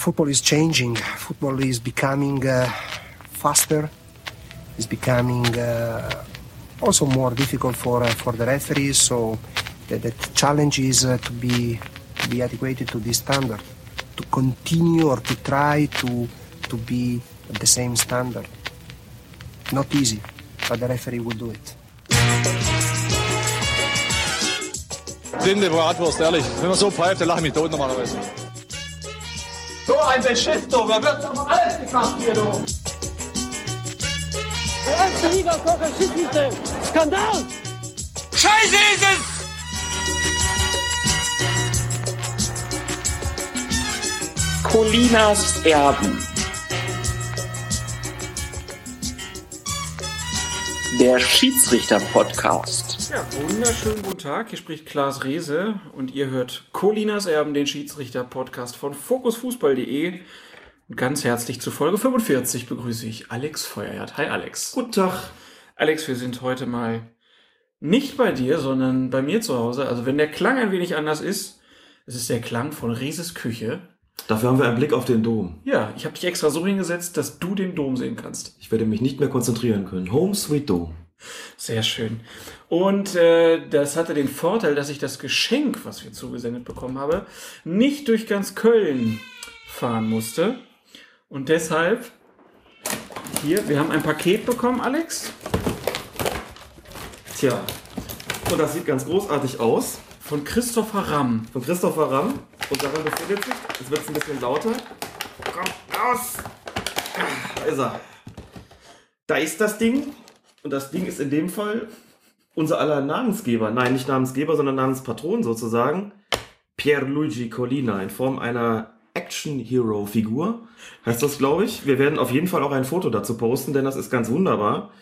football is changing. Football is becoming uh, faster. It's becoming uh, also more difficult for uh, for the referees. So the, the challenge is uh, to be to be adequate to this standard, to continue or to try to to be at the same standard. Not easy, but the referee will do it. Blinde Bratwurst, ehrlich. Wenn man so pfeift, dann lache ich mich tot normalerweise. So ein Beschiss, du. Da wird doch alles gemacht hier, du. Der erste Liga Schiedsrichter. Skandal! Scheiße ist es! Colinas Erben. Der Schiedsrichter-Podcast. Ja, wunderschönen guten Tag. Hier spricht Klaas Rehse und ihr hört Colinas Erben, den Schiedsrichter-Podcast von fokusfußball.de. Und ganz herzlich zu Folge 45 begrüße ich Alex Feuerherd. Hi Alex. Guten Tag. Alex, wir sind heute mal nicht bei dir, sondern bei mir zu Hause. Also wenn der Klang ein wenig anders ist, es ist der Klang von Rieses Küche. Dafür haben wir einen Blick auf den Dom. Ja, ich habe dich extra so hingesetzt, dass du den Dom sehen kannst. Ich werde mich nicht mehr konzentrieren können. Home Sweet Dom. Sehr schön. Und äh, das hatte den Vorteil, dass ich das Geschenk, was wir zugesendet bekommen habe, nicht durch ganz Köln fahren musste. Und deshalb hier, wir haben ein Paket bekommen, Alex, Tja. Und das sieht ganz großartig aus. Von Christopher Ramm. Von Christopher Ramm. Und daran befindet sich, jetzt wird es ein bisschen lauter. Komm, raus! Da ist er. Da ist das Ding. Und das Ding ist in dem Fall unser aller Namensgeber. Nein, nicht Namensgeber, sondern Namenspatron sozusagen. Pierluigi Collina in Form einer Action-Hero-Figur. Heißt das, glaube ich. Wir werden auf jeden Fall auch ein Foto dazu posten, denn das ist ganz wunderbar.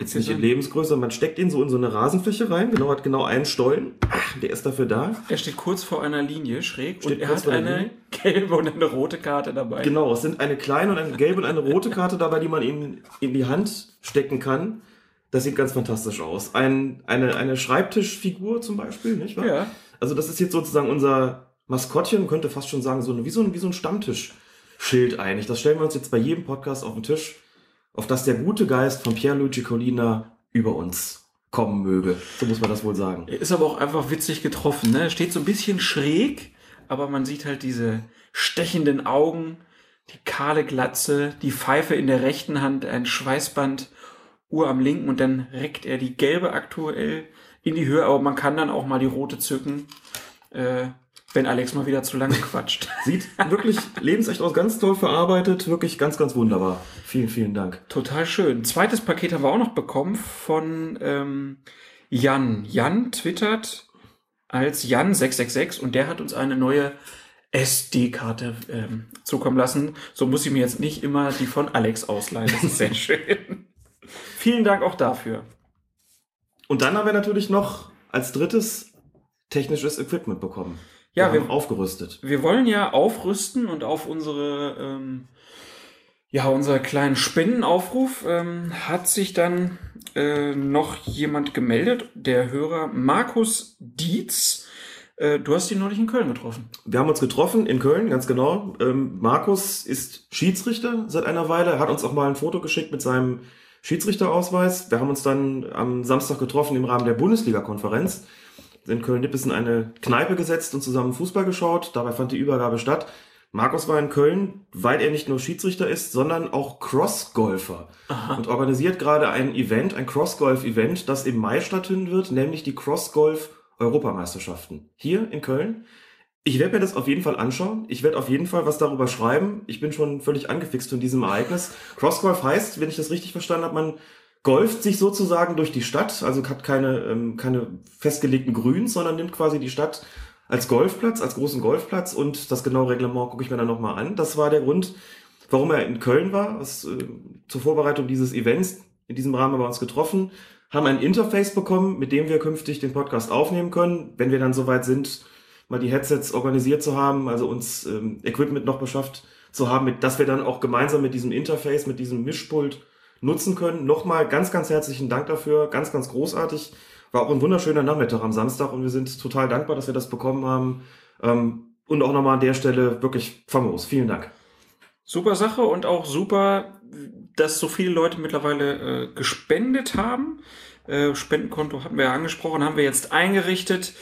Jetzt nicht in Lebensgröße, man steckt ihn so in so eine Rasenfläche rein, genau, hat genau einen Stollen. Der ist dafür da. Er steht kurz vor einer Linie schräg Steht und er hat eine Linie. gelbe und eine rote Karte dabei. Genau, es sind eine kleine und eine gelbe und eine rote Karte dabei, die man ihm in die Hand stecken kann. Das sieht ganz fantastisch aus. Ein, eine, eine Schreibtischfigur zum Beispiel, nicht wahr? Ja. Also das ist jetzt sozusagen unser Maskottchen, man könnte fast schon sagen, so eine, wie, so ein, wie so ein Stammtischschild eigentlich. Das stellen wir uns jetzt bei jedem Podcast auf den Tisch, auf das der gute Geist von Pierluigi Collina über uns kommen möge. So muss man das wohl sagen. Er ist aber auch einfach witzig getroffen. Ne? Er steht so ein bisschen schräg, aber man sieht halt diese stechenden Augen, die kahle Glatze, die Pfeife in der rechten Hand, ein Schweißband, Uhr am linken und dann reckt er die gelbe aktuell in die Höhe, aber man kann dann auch mal die rote zücken, äh, wenn Alex mal wieder zu lange quatscht. Sieht wirklich lebensecht aus, ganz toll verarbeitet, wirklich ganz, ganz wunderbar. Vielen, vielen Dank. Total schön. Zweites Paket haben wir auch noch bekommen von ähm, Jan. Jan twittert als Jan666 und der hat uns eine neue SD-Karte ähm, zukommen lassen. So muss ich mir jetzt nicht immer die von Alex ausleihen. Das ist sehr schön. Vielen Dank auch dafür. Und dann haben wir natürlich noch als drittes technisches Equipment bekommen. Ja, wir wir- haben aufgerüstet. Wir wollen ja aufrüsten und auf unsere, ähm, ja, unser kleinen Spendenaufruf ähm, hat sich dann äh, noch jemand gemeldet, der Hörer Markus Dietz. Äh, du hast ihn neulich in Köln getroffen. Wir haben uns getroffen in Köln, ganz genau. Ähm, Markus ist Schiedsrichter seit einer Weile. Hat uns auch mal ein Foto geschickt mit seinem Schiedsrichterausweis. Wir haben uns dann am Samstag getroffen im Rahmen der Bundesliga-Konferenz. In Köln-Nippes in eine Kneipe gesetzt und zusammen Fußball geschaut. Dabei fand die Übergabe statt. Markus war in Köln, weil er nicht nur Schiedsrichter ist, sondern auch Crossgolfer und organisiert gerade ein Event, ein Crossgolf-Event, das im Mai stattfinden wird, nämlich die Crossgolf-Europameisterschaften. Hier in Köln. Ich werde mir das auf jeden Fall anschauen. Ich werde auf jeden Fall was darüber schreiben. Ich bin schon völlig angefixt von diesem Ereignis. Crossgolf heißt, wenn ich das richtig verstanden habe, man golft sich sozusagen durch die Stadt, also hat keine, ähm, keine festgelegten Grüns, sondern nimmt quasi die Stadt als Golfplatz, als großen Golfplatz und das genaue Reglement gucke ich mir dann nochmal an. Das war der Grund, warum er in Köln war, was, äh, zur Vorbereitung dieses Events. In diesem Rahmen wir uns getroffen, haben ein Interface bekommen, mit dem wir künftig den Podcast aufnehmen können, wenn wir dann soweit sind, mal die Headsets organisiert zu haben, also uns ähm, Equipment noch beschafft zu haben, mit, dass wir dann auch gemeinsam mit diesem Interface, mit diesem Mischpult nutzen können. Nochmal ganz, ganz herzlichen Dank dafür, ganz, ganz großartig. War auch ein wunderschöner Nachmittag am Samstag und wir sind total dankbar, dass wir das bekommen haben. Ähm, Und auch nochmal an der Stelle wirklich famos. Vielen Dank. Super Sache und auch super, dass so viele Leute mittlerweile äh, gespendet haben. Äh, Spendenkonto hatten wir ja angesprochen, haben wir jetzt eingerichtet.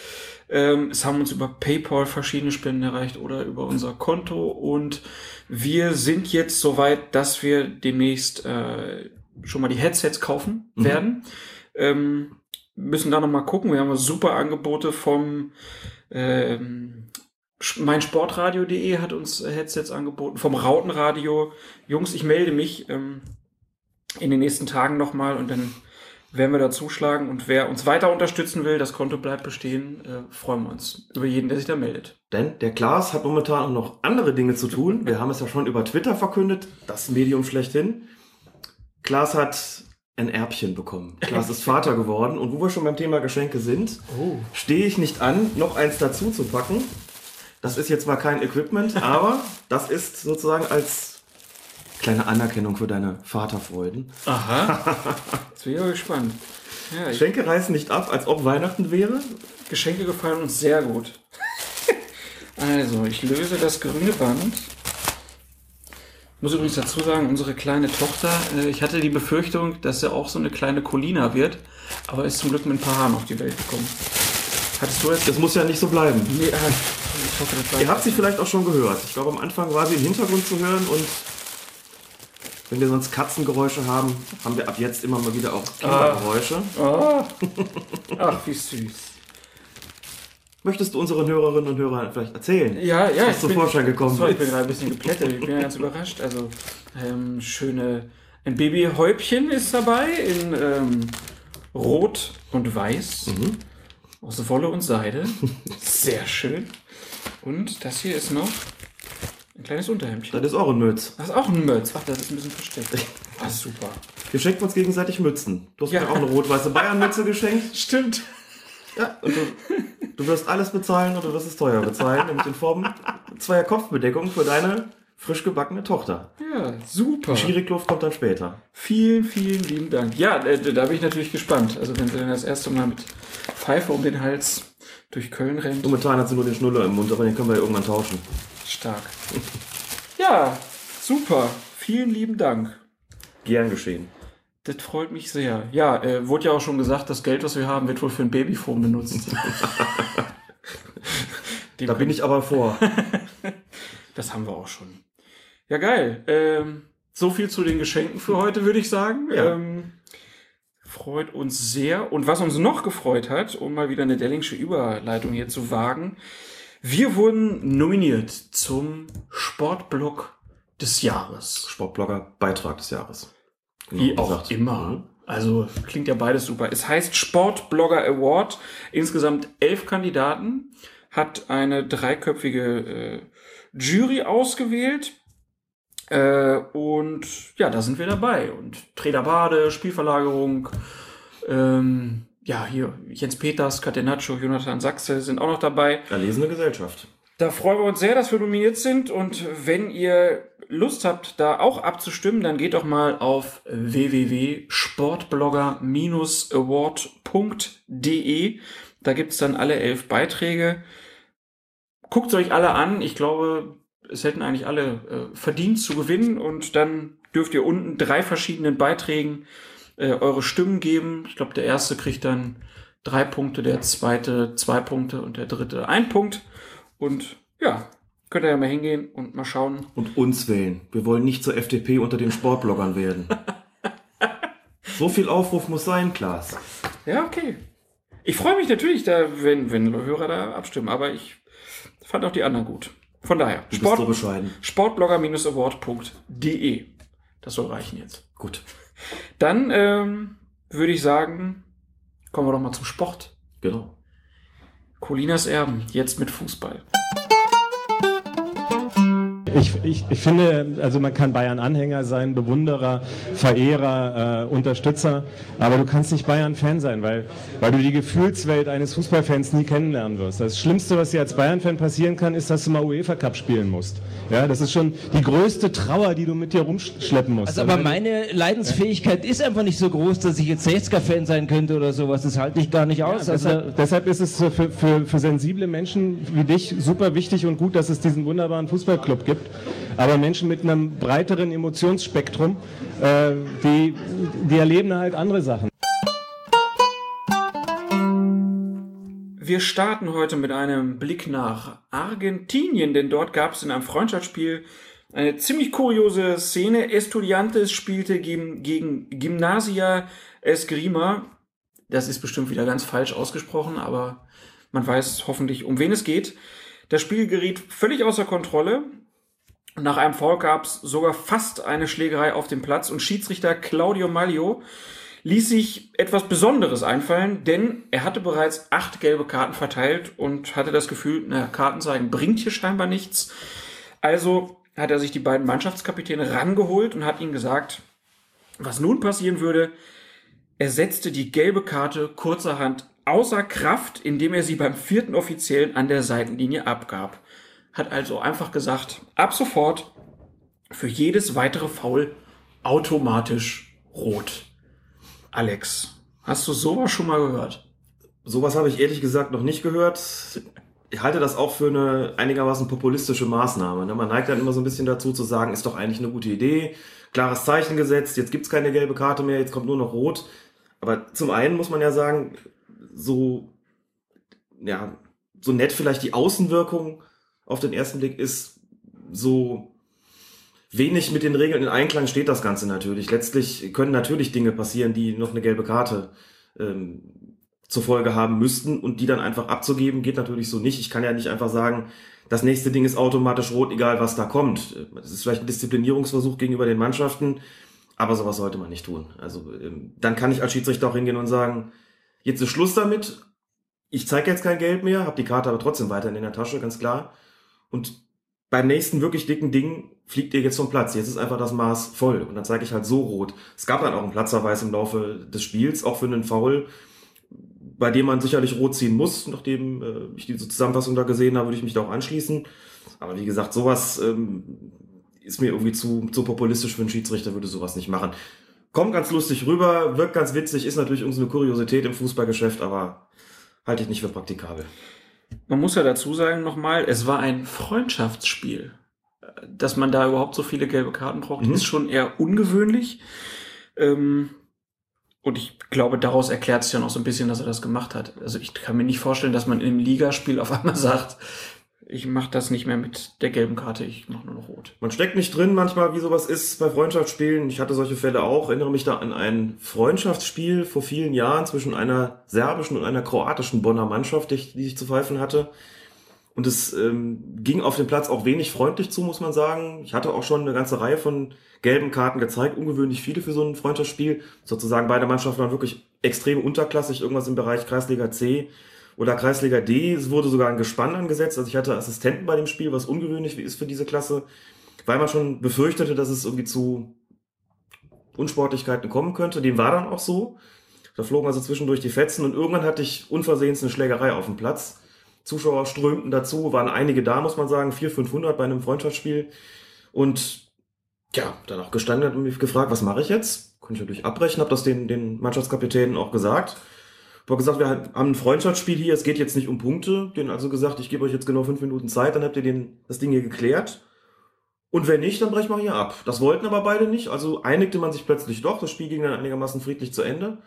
Ähm, es haben uns über PayPal verschiedene Spenden erreicht oder über unser Konto und wir sind jetzt soweit, dass wir demnächst äh, schon mal die Headsets kaufen Mhm. werden. Ähm, müssen da noch mal gucken. Wir haben super Angebote vom ähm, meinsportradio.de hat uns Headsets angeboten, vom Rautenradio. Jungs, ich melde mich ähm, in den nächsten Tagen nochmal und dann werden wir da zuschlagen. Und wer uns weiter unterstützen will, das Konto bleibt bestehen, äh, freuen wir uns über jeden, der sich da meldet. Denn der Klaas hat momentan auch noch andere Dinge zu tun. Wir haben es ja schon über Twitter verkündet, das Medium schlechthin. Klaas hat ein Erbchen bekommen. Klaas ist Vater geworden. Und wo wir schon beim Thema Geschenke sind, stehe ich nicht an, noch eins dazu zu packen. Das ist jetzt zwar kein Equipment, aber das ist sozusagen als kleine Anerkennung für deine Vaterfreuden. Aha. Jetzt bin ich aber gespannt. Ja, ich, Geschenke reißen nicht ab, als ob Weihnachten wäre. Geschenke gefallen uns sehr gut. also, ich löse das grüne Band. Ich muss übrigens dazu sagen, unsere kleine Tochter, äh, ich hatte die Befürchtung, dass sie auch so eine kleine Colina wird, aber ist zum Glück mit ein paar Haaren auf die Welt gekommen. Hattest du jetzt... Das muss ja nicht so bleiben. Nee, ah, ich hoffe, das war... Ihr habt sie vielleicht auch schon gehört. Ich glaube, am Anfang war sie im Hintergrund zu hören und wenn wir sonst Katzengeräusche haben, haben wir ab jetzt immer mal wieder auch Kindergeräusche. Ah. Ach, wie süß. Möchtest du unseren Hörerinnen und Hörern vielleicht erzählen? Ja, ja. Was ich zum bin- Vorschein gekommen Sorry, ich bin ist? gerade ein bisschen geplättet. Ich bin ja ganz überrascht. Also, ähm, schöne. Ein Babyhäubchen ist dabei in ähm, Rot und Weiß. Mhm. Aus Wolle und Seide. Sehr schön. Und das hier ist noch ein kleines Unterhemdchen. Das ist auch ein Mütz. Das ist auch ein Mütz. Ach, das ist ein bisschen versteckt. Ah, super. Wir schenken uns gegenseitig Mützen. Du hast Ja. mir auch eine rot-weiße Bayern-Mütze geschenkt. Stimmt. Ja, und du, du wirst alles bezahlen oder du wirst es teuer bezahlen, nämlich in Form zweier Kopfbedeckung für deine frisch gebackene Tochter. Ja, super. Schierikluft kommt dann später. Vielen, vielen lieben Dank. Ja, äh, da bin ich natürlich gespannt. Also wenn sie dann das erste Mal mit Pfeife um den Hals durch Köln rennt, Momentan hat sie nur den Schnuller im Mund, aber den können wir ja irgendwann tauschen. Stark. Ja, super. Vielen lieben Dank. Gern geschehen. Das freut mich sehr. Ja, äh, wurde ja auch schon gesagt, das Geld, was wir haben, wird wohl für ein Babyphone benutzt. Da bin ich aber vor. Das haben wir auch schon. Ja, geil. Ähm, so viel zu den Geschenken für heute, würde ich sagen. Ja. Ähm, freut uns sehr. Und was uns noch gefreut hat, um mal wieder eine Dellingsche Überleitung hier zu wagen, wir wurden nominiert zum Sportblog des Jahres. Sportblogger Beitrag des Jahres. Genau Wie auch gesagt. immer. Mhm. Also klingt ja beides super. Es heißt Sportblogger Award. Insgesamt elf Kandidaten. Hat eine dreiköpfige äh, Jury ausgewählt. Äh, und ja, da sind wir dabei. Und Trainer Bade, Spielverlagerung, ähm, ja, hier Jens Peters, Catenaccio, Jonathan Sachse sind auch noch dabei. Erlesene Gesellschaft. Da freuen wir uns sehr, dass wir nominiert sind. Und wenn ihr Lust habt, da auch abzustimmen, dann geht doch mal auf www.sportblogger-award.de. Da gibt's dann alle elf Beiträge. Guckt euch alle an. Ich glaube, es hätten eigentlich alle äh, verdient zu gewinnen. Und dann dürft ihr unten drei verschiedenen Beiträgen äh, eure Stimmen geben. Ich glaube, der erste kriegt dann drei Punkte, der zweite zwei Punkte und der dritte ein Punkt. Und ja, könnt ihr ja mal hingehen und mal schauen. Und uns wählen. Wir wollen nicht zur FDP unter den Sportbloggern werden. so viel Aufruf muss sein, Klaas. Ja, okay. Ich freue mich natürlich, da, wenn, wenn Hörer da abstimmen, aber ich fand auch die anderen gut. Von daher, bist so sportblogger-award.de. Das soll reichen jetzt. Gut. Dann ähm, würde ich sagen, kommen wir doch mal zum Sport. Genau. Colinas Erben, jetzt mit Fußball. Ich, ich, ich finde, also man kann Bayern-Anhänger sein, Bewunderer, Verehrer, äh, Unterstützer, aber du kannst nicht Bayern-Fan sein, weil, weil du die Gefühlswelt eines Fußballfans nie kennenlernen wirst. Das Schlimmste, was dir als Bayern-Fan passieren kann, ist, dass du mal UEFA Cup spielen musst. Ja, das ist schon die größte Trauer, die du mit dir rumschleppen musst. Also, aber meine Leidensfähigkeit ist einfach nicht so groß, dass ich jetzt 60er-Fan sein könnte oder sowas. Das halte ich gar nicht aus. Ja, also, deshalb, deshalb ist es für, für, für sensible Menschen wie dich super wichtig und gut, dass es diesen wunderbaren Fußballclub gibt. Aber Menschen mit einem breiteren Emotionsspektrum, äh, die, die erleben halt andere Sachen. Wir starten heute mit einem Blick nach Argentinien, denn dort gab es in einem Freundschaftsspiel eine ziemlich kuriose Szene. Estudiantes spielte gegen, gegen Gymnasia Esgrima. Das ist bestimmt wieder ganz falsch ausgesprochen, aber man weiß hoffentlich, um wen es geht. Das Spiel geriet völlig außer Kontrolle. Nach einem Foul gab es sogar fast eine Schlägerei auf dem Platz und Schiedsrichter Claudio Maglio ließ sich etwas Besonderes einfallen, denn er hatte bereits acht gelbe Karten verteilt und hatte das Gefühl, na, Karten zeigen bringt hier scheinbar nichts. Also hat er sich die beiden Mannschaftskapitäne rangeholt und hat ihnen gesagt, was nun passieren würde. Er setzte die gelbe Karte kurzerhand außer Kraft, indem er sie beim vierten Offiziellen an der Seitenlinie abgab. Hat also einfach gesagt, ab sofort für jedes weitere Foul automatisch rot. Alex, hast du sowas schon mal gehört? Sowas habe ich ehrlich gesagt noch nicht gehört. Ich halte das auch für eine einigermaßen populistische Maßnahme. Ne? Man neigt dann immer so ein bisschen dazu zu sagen, ist doch eigentlich eine gute Idee, klares Zeichen gesetzt, jetzt gibt's keine gelbe Karte mehr, jetzt kommt nur noch rot. Aber zum einen muss man ja sagen, so, ja, so nett vielleicht die Außenwirkung auf den ersten Blick ist, so wenig mit den Regeln in Einklang steht das Ganze natürlich. Letztlich können natürlich Dinge passieren, die noch eine gelbe Karte ähm, zur Folge haben müssten und die dann einfach abzugeben, geht natürlich so nicht. Ich kann ja nicht einfach sagen, das nächste Ding ist automatisch rot, egal was da kommt. Das ist vielleicht ein Disziplinierungsversuch gegenüber den Mannschaften, aber sowas sollte man nicht tun. Also ähm, dann kann ich als Schiedsrichter auch hingehen und sagen, jetzt ist Schluss damit. Ich zeige jetzt kein Geld mehr, habe die Karte aber trotzdem weiterhin in der Tasche, ganz klar. Und beim nächsten wirklich dicken Ding fliegt ihr jetzt vom Platz. Jetzt ist einfach das Maß voll. Und dann zeige ich halt so rot. Es gab dann auch einen Platzverweis im Laufe des Spiels, auch für einen Foul, bei dem man sicherlich rot ziehen muss. Nachdem äh, ich diese Zusammenfassung da gesehen habe, würde ich mich da auch anschließen. Aber wie gesagt, sowas ähm, ist mir irgendwie zu, zu populistisch für einen Schiedsrichter, würde sowas nicht machen. Kommt ganz lustig rüber, wirkt ganz witzig, ist natürlich irgendwie eine Kuriosität im Fußballgeschäft, aber halte ich nicht für praktikabel. Man muss ja dazu sagen nochmal, es war ein Freundschaftsspiel. Dass man da überhaupt so viele gelbe Karten braucht, mhm. ist schon eher ungewöhnlich. Ähm, und ich glaube, daraus erklärt es ja noch so ein bisschen, dass er das gemacht hat. Also ich kann mir nicht vorstellen, dass man in einem Ligaspiel auf einmal sagt, ich mache das nicht mehr mit der gelben Karte, ich mache nur noch rot. Man steckt nicht drin manchmal, wie sowas ist bei Freundschaftsspielen. Ich hatte solche Fälle auch, erinnere mich da an ein Freundschaftsspiel vor vielen Jahren zwischen einer serbischen und einer kroatischen Bonner Mannschaft, die, die ich zu pfeifen hatte. Und es ähm, ging auf dem Platz auch wenig freundlich zu, muss man sagen. Ich hatte auch schon eine ganze Reihe von gelben Karten gezeigt, ungewöhnlich viele für so ein Freundschaftsspiel. Sozusagen beide Mannschaften waren wirklich extrem unterklassig, irgendwas im Bereich Kreisliga C oder Kreisliga D. Es wurde sogar ein Gespann angesetzt. Also ich hatte Assistenten bei dem Spiel, was ungewöhnlich ist für diese Klasse, weil man schon befürchtete, dass es irgendwie zu Unsportlichkeiten kommen könnte. Dem war dann auch so. Da flogen also zwischendurch die Fetzen und irgendwann hatte ich unversehens eine Schlägerei auf dem Platz. Zuschauer strömten dazu, waren einige da, muss man sagen, 400, 500 bei einem Freundschaftsspiel. Und ja, dann auch gestanden und mich gefragt, was mache ich jetzt? Konnte ich natürlich abbrechen, habe das den, den Mannschaftskapitänen auch gesagt. Hab gesagt, wir haben ein Freundschaftsspiel hier, es geht jetzt nicht um Punkte. Den also gesagt, ich gebe euch jetzt genau fünf Minuten Zeit, dann habt ihr den, das Ding hier geklärt. Und wenn nicht, dann brechen wir hier ab. Das wollten aber beide nicht, also einigte man sich plötzlich doch. Das Spiel ging dann einigermaßen friedlich zu Ende.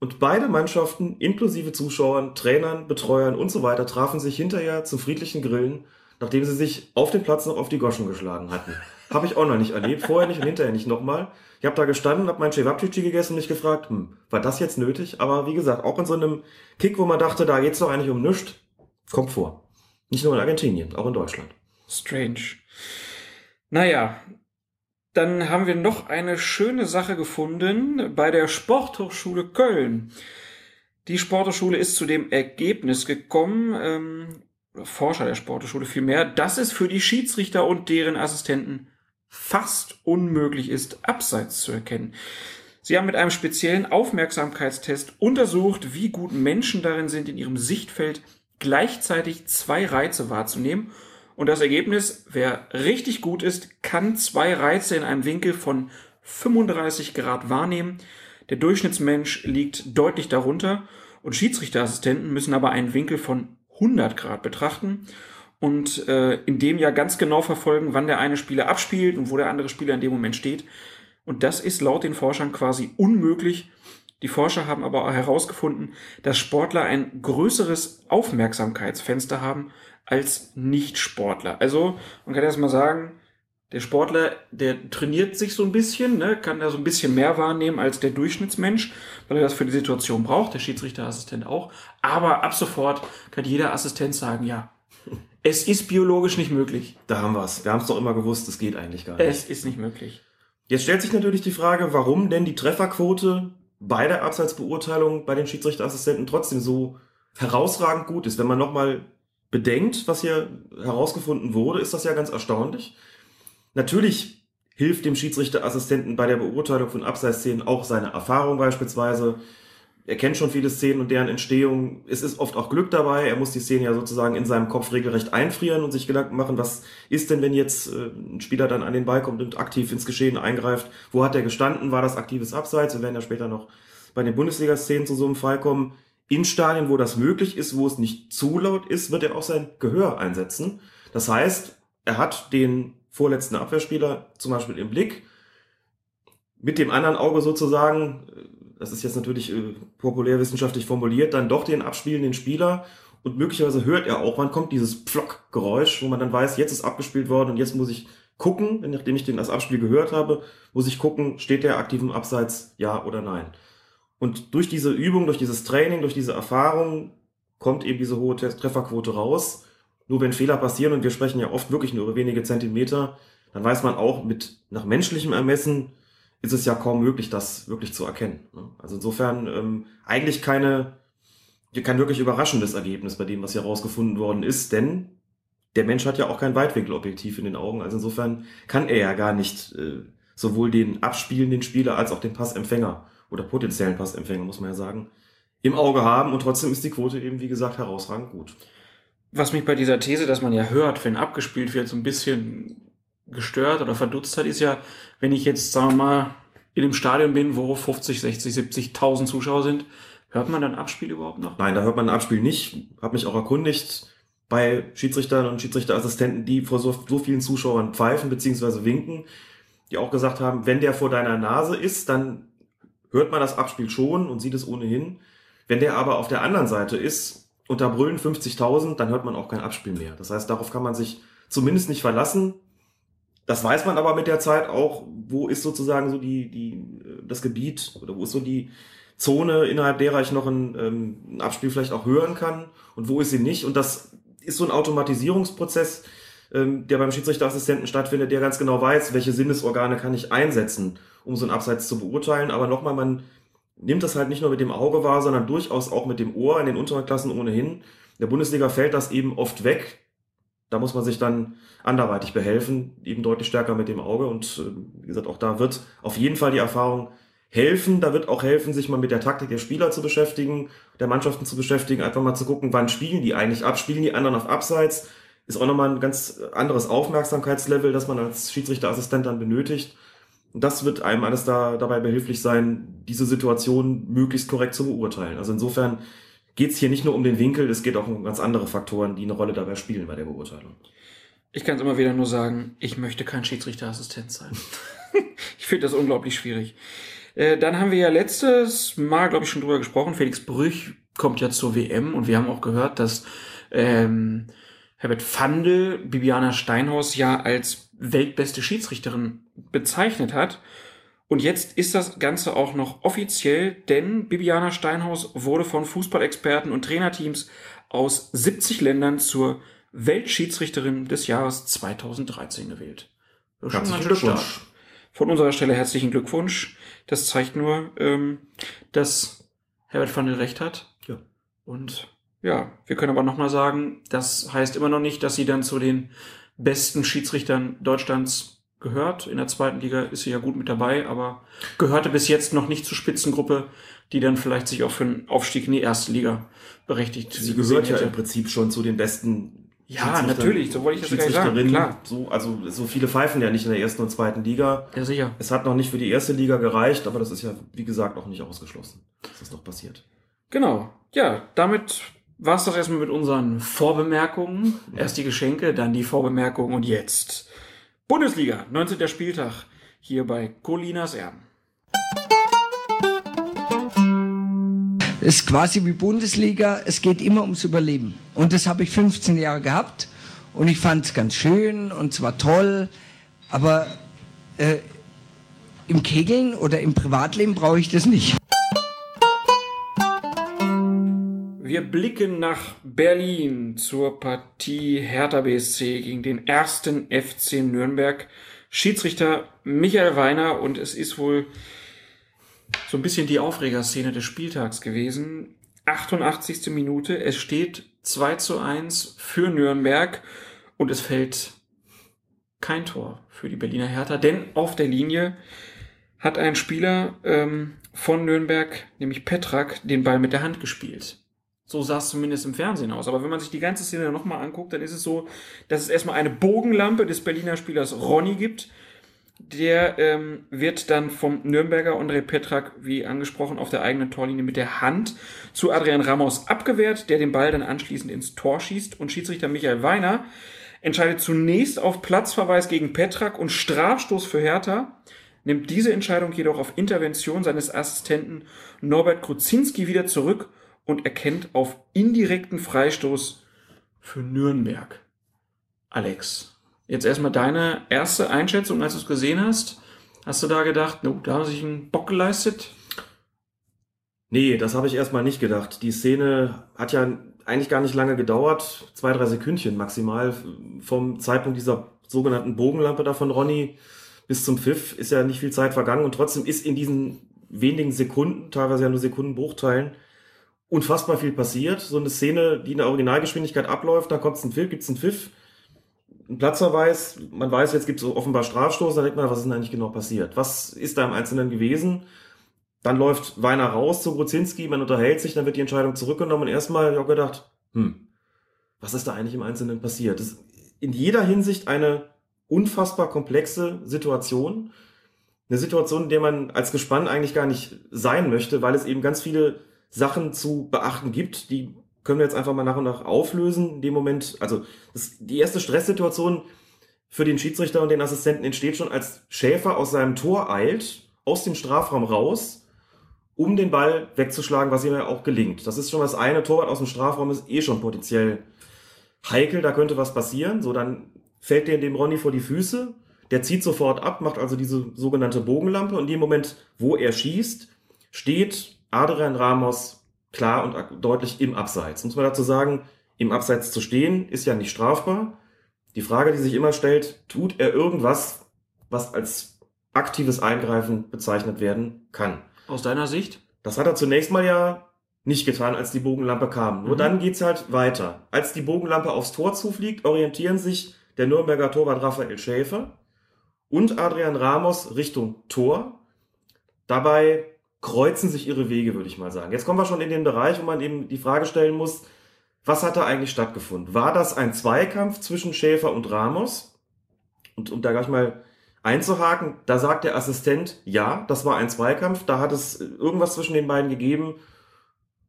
Und beide Mannschaften, inklusive Zuschauern, Trainern, Betreuern und so weiter, trafen sich hinterher zum friedlichen Grillen, nachdem sie sich auf dem Platz noch auf die Goschen geschlagen hatten. Habe ich auch noch nicht erlebt, vorher nicht und hinterher nicht nochmal. Ich habe da gestanden, habe mein Cevapcici gegessen und mich gefragt, hm, war das jetzt nötig? Aber wie gesagt, auch in so einem Kick, wo man dachte, da geht's doch eigentlich um nichts, kommt vor. Nicht nur in Argentinien, auch in Deutschland. Strange. Naja, dann haben wir noch eine schöne Sache gefunden bei der Sporthochschule Köln. Die Sporthochschule ist zu dem Ergebnis gekommen, ähm, Forscher der Sporteschule vielmehr, dass es für die Schiedsrichter und deren Assistenten fast unmöglich ist, abseits zu erkennen. Sie haben mit einem speziellen Aufmerksamkeitstest untersucht, wie gut Menschen darin sind, in ihrem Sichtfeld gleichzeitig zwei Reize wahrzunehmen. Und das Ergebnis, wer richtig gut ist, kann zwei Reize in einem Winkel von 35 Grad wahrnehmen. Der Durchschnittsmensch liegt deutlich darunter und Schiedsrichterassistenten müssen aber einen Winkel von 100 Grad betrachten und äh, in dem ja ganz genau verfolgen, wann der eine Spieler abspielt und wo der andere Spieler in dem Moment steht. Und das ist laut den Forschern quasi unmöglich. Die Forscher haben aber auch herausgefunden, dass Sportler ein größeres Aufmerksamkeitsfenster haben als Nicht-Sportler. Also, man kann erst mal sagen, der Sportler, der trainiert sich so ein bisschen, ne, kann da so ein bisschen mehr wahrnehmen als der Durchschnittsmensch, weil er das für die Situation braucht, der Schiedsrichterassistent auch. Aber ab sofort kann jeder Assistent sagen, ja, es ist biologisch nicht möglich. Da haben wir es. Wir haben es doch immer gewusst, es geht eigentlich gar nicht. Es ist nicht möglich. Jetzt stellt sich natürlich die Frage, warum denn die Trefferquote bei der Abseitsbeurteilung bei den Schiedsrichterassistenten trotzdem so herausragend gut ist. Wenn man nochmal bedenkt, was hier herausgefunden wurde, ist das ja ganz erstaunlich. Natürlich hilft dem Schiedsrichterassistenten bei der Beurteilung von Abseitsszenen auch seine Erfahrung beispielsweise. Er kennt schon viele Szenen und deren Entstehung. Es ist oft auch Glück dabei. Er muss die Szenen ja sozusagen in seinem Kopf regelrecht einfrieren und sich Gedanken machen, was ist denn, wenn jetzt äh, ein Spieler dann an den Ball kommt und aktiv ins Geschehen eingreift? Wo hat er gestanden? War das aktives Abseits? Wir werden ja später noch bei den Bundesliga-Szenen zu so einem Fall kommen. In Stadien, wo das möglich ist, wo es nicht zu laut ist, wird er auch sein Gehör einsetzen. Das heißt, er hat den vorletzten Abwehrspieler zum Beispiel im Blick, mit dem anderen Auge sozusagen, das ist jetzt natürlich äh, populärwissenschaftlich formuliert, dann doch den abspielenden Spieler und möglicherweise hört er auch, wann kommt dieses Pflock-Geräusch, wo man dann weiß, jetzt ist abgespielt worden und jetzt muss ich gucken, nachdem ich den das Abspiel gehört habe, muss ich gucken, steht der aktiv im Abseits, ja oder nein. Und durch diese Übung, durch dieses Training, durch diese Erfahrung kommt eben diese hohe Trefferquote raus. Nur wenn Fehler passieren, und wir sprechen ja oft wirklich nur über wenige Zentimeter, dann weiß man auch mit nach menschlichem Ermessen ist es ja kaum möglich, das wirklich zu erkennen. ne? Also insofern ähm, eigentlich keine, kein wirklich überraschendes Ergebnis bei dem, was hier rausgefunden worden ist, denn der Mensch hat ja auch kein Weitwinkelobjektiv in den Augen. Also insofern kann er ja gar nicht äh, sowohl den abspielenden Spieler als auch den Passempfänger oder potenziellen Passempfänger, muss man ja sagen, im Auge haben und trotzdem ist die Quote eben, wie gesagt, herausragend gut. Was mich bei dieser These, dass man ja hört, wenn abgespielt wird, so ein bisschen gestört oder verdutzt hat, ist ja, wenn ich jetzt, sagen wir mal, in einem Stadion bin, wo 50, 60, 70.000 Zuschauer sind, hört man dann Abspiel überhaupt noch? Nein, da hört man Abspiel nicht. Hab mich auch erkundigt bei Schiedsrichtern und Schiedsrichterassistenten, die vor so, so vielen Zuschauern pfeifen bzw. winken, die auch gesagt haben, wenn der vor deiner Nase ist, dann hört man das Abspiel schon und sieht es ohnehin. Wenn der aber auf der anderen Seite ist und da brüllen 50.000, dann hört man auch kein Abspiel mehr. Das heißt, darauf kann man sich zumindest nicht verlassen. Das weiß man aber mit der Zeit auch, wo ist sozusagen so die, die, das Gebiet oder wo ist so die Zone, innerhalb derer ich noch ein, ähm, ein Abspiel vielleicht auch hören kann und wo ist sie nicht. Und das ist so ein Automatisierungsprozess, ähm, der beim Schiedsrichterassistenten stattfindet, der ganz genau weiß, welche Sinnesorgane kann ich einsetzen, um so ein Abseits zu beurteilen. Aber nochmal, man nimmt das halt nicht nur mit dem Auge wahr, sondern durchaus auch mit dem Ohr in den unteren Klassen ohnehin. In der Bundesliga fällt das eben oft weg. Da muss man sich dann anderweitig behelfen, eben deutlich stärker mit dem Auge. Und äh, wie gesagt, auch da wird auf jeden Fall die Erfahrung helfen. Da wird auch helfen, sich mal mit der Taktik der Spieler zu beschäftigen, der Mannschaften zu beschäftigen, einfach mal zu gucken, wann spielen die eigentlich ab, spielen die anderen auf Abseits. Ist auch nochmal ein ganz anderes Aufmerksamkeitslevel, das man als Schiedsrichterassistent dann benötigt. Und das wird einem alles da, dabei behilflich sein, diese Situation möglichst korrekt zu beurteilen. Also insofern geht es hier nicht nur um den Winkel, es geht auch um ganz andere Faktoren, die eine Rolle dabei spielen bei der Beurteilung. Ich kann es immer wieder nur sagen, ich möchte kein Schiedsrichterassistent sein. ich finde das unglaublich schwierig. Äh, dann haben wir ja letztes Mal, glaube ich, schon drüber gesprochen. Felix Brüch kommt ja zur WM und wir haben auch gehört, dass ähm, Herbert Fandel Bibiana Steinhaus ja als weltbeste Schiedsrichterin bezeichnet hat. Und jetzt ist das Ganze auch noch offiziell, denn Bibiana Steinhaus wurde von Fußballexperten und Trainerteams aus 70 Ländern zur Weltschiedsrichterin des Jahres 2013 gewählt. Herzlichen Glückwunsch. Von unserer Stelle herzlichen Glückwunsch. Das zeigt nur, ähm, dass Herbert van der recht hat. Ja. Und Ja, wir können aber nochmal sagen, das heißt immer noch nicht, dass sie dann zu den besten Schiedsrichtern Deutschlands gehört. In der zweiten Liga ist sie ja gut mit dabei, aber gehörte bis jetzt noch nicht zur Spitzengruppe, die dann vielleicht sich auch für einen Aufstieg in die erste Liga berechtigt Sie gehört ja im Prinzip schon zu den besten. Ja, natürlich, so wollte ich das gar nicht sagen, klar. So, also so viele pfeifen ja nicht in der ersten und zweiten Liga. Ja, sicher. Es hat noch nicht für die erste Liga gereicht, aber das ist ja, wie gesagt, auch nicht ausgeschlossen, dass das noch passiert. Genau. Ja, damit war es das erstmal mit unseren Vorbemerkungen. Erst die Geschenke, dann die Vorbemerkungen und jetzt Bundesliga, 19. Spieltag hier bei Colinas Erben. Es ist quasi wie Bundesliga, es geht immer ums Überleben. Und das habe ich 15 Jahre gehabt und ich fand es ganz schön und zwar toll, aber äh, im Kegeln oder im Privatleben brauche ich das nicht. Wir blicken nach Berlin zur Partie Hertha BSC gegen den ersten FC Nürnberg. Schiedsrichter Michael Weiner und es ist wohl so ein bisschen die Aufregerszene des Spieltags gewesen. 88. Minute, es steht 2 zu 1 für Nürnberg und es fällt kein Tor für die Berliner Hertha, denn auf der Linie hat ein Spieler ähm, von Nürnberg, nämlich Petrak, den Ball mit der Hand gespielt. So sah es zumindest im Fernsehen aus. Aber wenn man sich die ganze Szene nochmal anguckt, dann ist es so, dass es erstmal eine Bogenlampe des Berliner Spielers Ronny gibt. Der ähm, wird dann vom Nürnberger André Petrak, wie angesprochen, auf der eigenen Torlinie mit der Hand zu Adrian Ramos abgewehrt, der den Ball dann anschließend ins Tor schießt. Und Schiedsrichter Michael Weiner entscheidet zunächst auf Platzverweis gegen Petrak und Strafstoß für Hertha, nimmt diese Entscheidung jedoch auf Intervention seines Assistenten Norbert Kruzinski wieder zurück und erkennt auf indirekten Freistoß für Nürnberg. Alex, jetzt erstmal deine erste Einschätzung, als du es gesehen hast. Hast du da gedacht, no, da haben sich einen Bock geleistet? Nee, das habe ich erstmal nicht gedacht. Die Szene hat ja eigentlich gar nicht lange gedauert, zwei, drei Sekündchen maximal. Vom Zeitpunkt dieser sogenannten Bogenlampe da von Ronny bis zum Pfiff ist ja nicht viel Zeit vergangen und trotzdem ist in diesen wenigen Sekunden, teilweise ja nur Sekundenbruchteilen, unfassbar viel passiert. So eine Szene, die in der Originalgeschwindigkeit abläuft, da kommt ein Pfiff, gibt's einen Pfiff, ein Platzverweis, man weiß, jetzt gibt's offenbar Strafstoß, da denkt man, was ist denn eigentlich genau passiert? Was ist da im Einzelnen gewesen? Dann läuft Weiner raus zu Bruzinski, man unterhält sich, dann wird die Entscheidung zurückgenommen und erstmal habe ich auch gedacht, hm, was ist da eigentlich im Einzelnen passiert? Das ist in jeder Hinsicht eine unfassbar komplexe Situation. Eine Situation, in der man als Gespann eigentlich gar nicht sein möchte, weil es eben ganz viele Sachen zu beachten gibt, die können wir jetzt einfach mal nach und nach auflösen. In dem Moment, also das, die erste Stresssituation für den Schiedsrichter und den Assistenten entsteht schon, als Schäfer aus seinem Tor eilt, aus dem Strafraum raus, um den Ball wegzuschlagen, was ihm ja auch gelingt. Das ist schon das eine. Torwart aus dem Strafraum ist eh schon potenziell heikel, da könnte was passieren. So, dann fällt der dem Ronny vor die Füße. Der zieht sofort ab, macht also diese sogenannte Bogenlampe. Und in dem Moment, wo er schießt, steht Adrian Ramos klar und deutlich im Abseits. Muss man dazu sagen, im Abseits zu stehen, ist ja nicht strafbar. Die Frage, die sich immer stellt, tut er irgendwas, was als aktives Eingreifen bezeichnet werden kann? Aus deiner Sicht? Das hat er zunächst mal ja nicht getan, als die Bogenlampe kam. Nur Mhm. dann geht's halt weiter. Als die Bogenlampe aufs Tor zufliegt, orientieren sich der Nürnberger Torwart Raphael Schäfer und Adrian Ramos Richtung Tor. Dabei kreuzen sich ihre Wege, würde ich mal sagen. Jetzt kommen wir schon in den Bereich, wo man eben die Frage stellen muss, was hat da eigentlich stattgefunden? War das ein Zweikampf zwischen Schäfer und Ramos? Und um da gleich mal einzuhaken, da sagt der Assistent, ja, das war ein Zweikampf, da hat es irgendwas zwischen den beiden gegeben,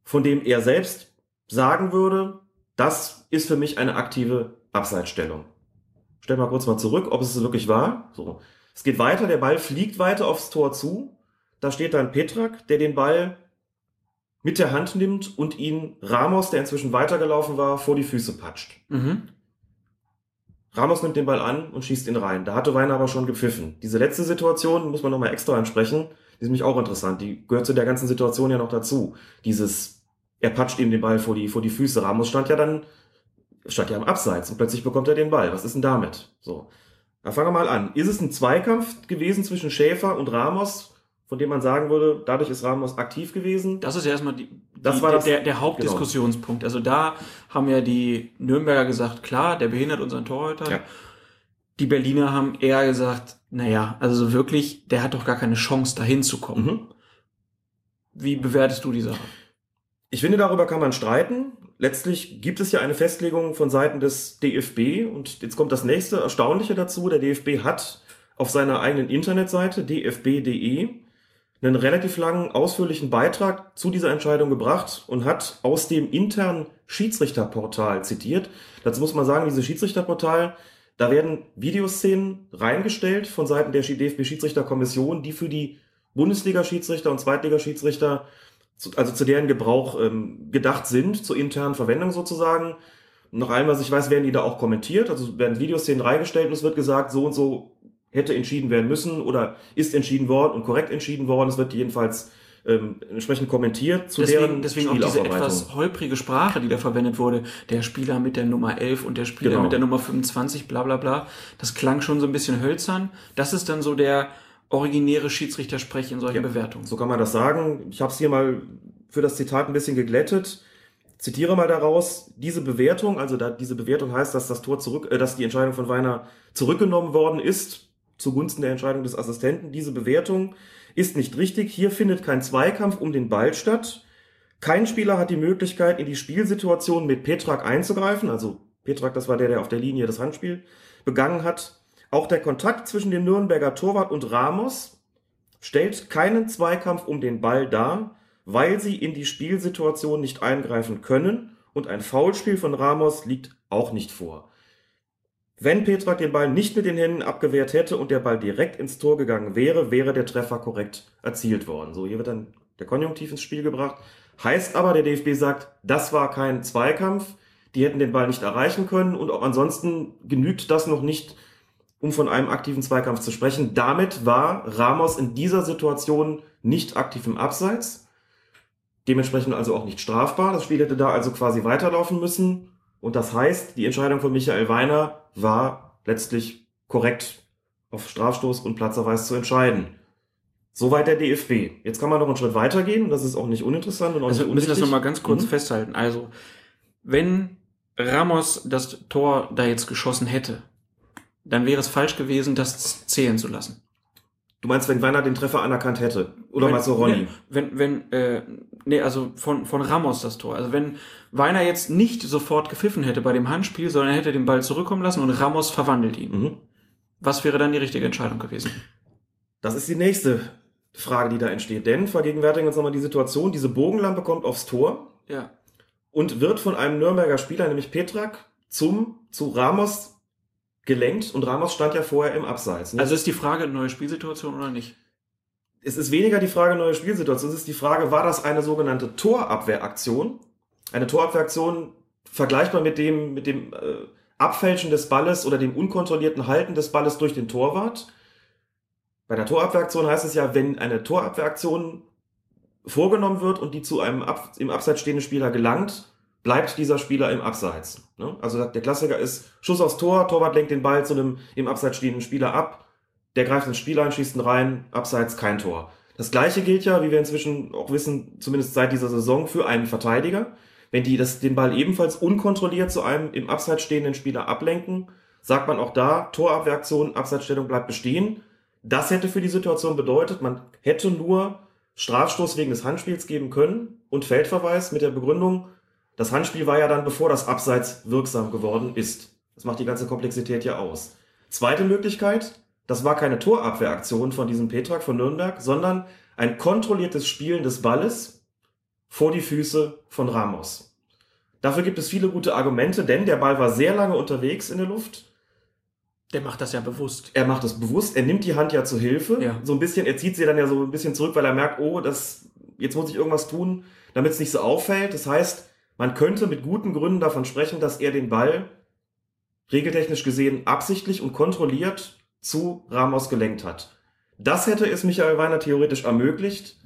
von dem er selbst sagen würde, das ist für mich eine aktive Abseitsstellung. Stell mal kurz mal zurück, ob es wirklich war. So. Es geht weiter, der Ball fliegt weiter aufs Tor zu. Da steht dann Petrak, der den Ball mit der Hand nimmt und ihn Ramos, der inzwischen weitergelaufen war, vor die Füße patscht. Mhm. Ramos nimmt den Ball an und schießt ihn rein. Da hatte Weiner aber schon gepfiffen. Diese letzte Situation muss man nochmal extra ansprechen. Die ist nämlich auch interessant. Die gehört zu der ganzen Situation ja noch dazu. Dieses, er patscht ihm den Ball vor die, vor die Füße. Ramos stand ja dann, stand ja im Abseits und plötzlich bekommt er den Ball. Was ist denn damit? So. Da fangen wir mal an. Ist es ein Zweikampf gewesen zwischen Schäfer und Ramos, von dem man sagen würde, dadurch ist Ramos aktiv gewesen? Das ist ja erstmal die, Das die, war das- der, der Hauptdiskussionspunkt. Also da haben ja die Nürnberger gesagt, klar, der behindert unseren Torhüter. Ja. Die Berliner haben eher gesagt, naja, also so wirklich, der hat doch gar keine Chance, dahin zu kommen. Mhm. Wie bewertest du die Sache? Ich finde, darüber kann man streiten. Letztlich gibt es ja eine Festlegung von Seiten des DFB und jetzt kommt das nächste Erstaunliche dazu. Der DFB hat auf seiner eigenen Internetseite dfb.de einen relativ langen, ausführlichen Beitrag zu dieser Entscheidung gebracht und hat aus dem internen Schiedsrichterportal zitiert. Dazu muss man sagen, dieses Schiedsrichterportal, da werden Videoszenen reingestellt von Seiten der DFB-Schiedsrichterkommission, die für die Bundesliga-Schiedsrichter und Zweitliga-Schiedsrichter also zu deren Gebrauch ähm, gedacht sind, zur internen Verwendung sozusagen. Nach allem, was ich weiß, werden die da auch kommentiert, also werden Videoszenen reingestellt und es wird gesagt, so und so hätte entschieden werden müssen oder ist entschieden worden und korrekt entschieden worden. Es wird jedenfalls ähm, entsprechend kommentiert zu Deswegen, deren deswegen auch diese etwas holprige Sprache, die da verwendet wurde. Der Spieler mit der Nummer 11 und der Spieler Genau. mit der Nummer 25, bla bla bla. Das klang schon so ein bisschen hölzern. Das ist dann so der originäre Schiedsrichtersprech in solchen Ja, Bewertungen. So kann man das sagen. Ich habe es hier mal für das Zitat ein bisschen geglättet. Zitiere mal daraus, diese Bewertung, also da, diese Bewertung heißt, dass das Tor zurück, äh, dass die Entscheidung von Weiner zurückgenommen worden ist, zugunsten der Entscheidung des Assistenten. Diese Bewertung ist nicht richtig. Hier findet kein Zweikampf um den Ball statt. Kein Spieler hat die Möglichkeit, in die Spielsituation mit Petrak einzugreifen. Also Petrak, das war der, der auf der Linie das Handspiel begangen hat. Auch der Kontakt zwischen dem Nürnberger Torwart und Ramos stellt keinen Zweikampf um den Ball dar, weil sie in die Spielsituation nicht eingreifen können und ein Foulspiel von Ramos liegt auch nicht vor. Wenn Petrak den Ball nicht mit den Händen abgewehrt hätte und der Ball direkt ins Tor gegangen wäre, wäre der Treffer korrekt erzielt worden. So, hier wird dann der Konjunktiv ins Spiel gebracht. Heißt aber, der DFB sagt, das war kein Zweikampf, die hätten den Ball nicht erreichen können und auch ansonsten genügt das noch nicht, um von einem aktiven Zweikampf zu sprechen. Damit war Ramos in dieser Situation nicht aktiv im Abseits, dementsprechend also auch nicht strafbar. Das Spiel hätte da also quasi weiterlaufen müssen. Und das heißt, die Entscheidung von Michael Weiner war letztlich korrekt auf Strafstoß und Platzerweis zu entscheiden. Soweit der DFB. Jetzt kann man noch einen Schritt weitergehen und das ist auch nicht uninteressant und auch Also nicht müssen wir das nochmal ganz kurz Mhm. festhalten. Also, wenn Ramos das Tor da jetzt geschossen hätte, dann wäre es falsch gewesen, das zählen zu lassen. Du meinst, wenn Weiner den Treffer anerkannt hätte? Oder wenn, meinst du Ronny? Nee, wenn, wenn, äh, nee, also von, von Ramos das Tor. Also wenn Weiner jetzt nicht sofort gepfiffen hätte bei dem Handspiel, sondern er hätte den Ball zurückkommen lassen und Ramos verwandelt ihn. Mhm. Was wäre dann die richtige Entscheidung gewesen? Das ist die nächste Frage, die da entsteht. Denn vergegenwärtigen wir uns nochmal die Situation, diese Bogenlampe kommt aufs Tor Ja. und wird von einem Nürnberger Spieler, nämlich Petrak, zum, zu Ramos gelenkt und Ramos stand ja vorher im Abseits. ne? Also ist die Frage, neue Spielsituation oder nicht? es ist weniger die Frage neue Spielsituation, es ist die Frage, war das eine sogenannte Torabwehraktion? Eine Torabwehraktion vergleichbar mit dem, mit dem äh, Abfälschen des Balles oder dem unkontrollierten Halten des Balles durch den Torwart. Bei der Torabwehraktion heißt es ja, wenn eine Torabwehraktion vorgenommen wird und die zu einem Ab im Abseits stehenden Spieler gelangt, bleibt dieser Spieler im Abseits. Ne? Also der Klassiker ist Schuss aufs Tor, Torwart lenkt den Ball zu einem im Abseits stehenden Spieler ab, der greift ins Spiel ein, schießt ihn rein, Abseits kein Tor. Das gleiche gilt ja, wie wir inzwischen auch wissen, zumindest seit dieser Saison, für einen Verteidiger. Wenn die das, den Ball ebenfalls unkontrolliert zu einem im Abseits stehenden Spieler ablenken, sagt man auch da, Torabwehraktion, Abseitsstellung bleibt bestehen. Das hätte für die Situation bedeutet, man hätte nur Strafstoß wegen des Handspiels geben können und Feldverweis mit der Begründung, das Handspiel war ja dann, bevor das Abseits wirksam geworden ist. Das macht die ganze Komplexität ja aus. Zweite Möglichkeit, das war keine Torabwehraktion von diesem Petrak von Nürnberg, sondern ein kontrolliertes Spielen des Balles vor die Füße von Ramos. Dafür gibt es viele gute Argumente, denn der Ball war sehr lange unterwegs in der Luft. Der macht das ja bewusst. Er macht es bewusst, er nimmt die Hand ja zu Hilfe. Ja. So ein bisschen, er zieht sie dann ja so ein bisschen zurück, weil er merkt, oh, das, jetzt muss ich irgendwas tun, damit es nicht so auffällt. Das heißt, man könnte mit guten Gründen davon sprechen, dass er den Ball regeltechnisch gesehen absichtlich und kontrolliert zu Ramos gelenkt hat. Das hätte es Michael Weiner theoretisch ermöglicht,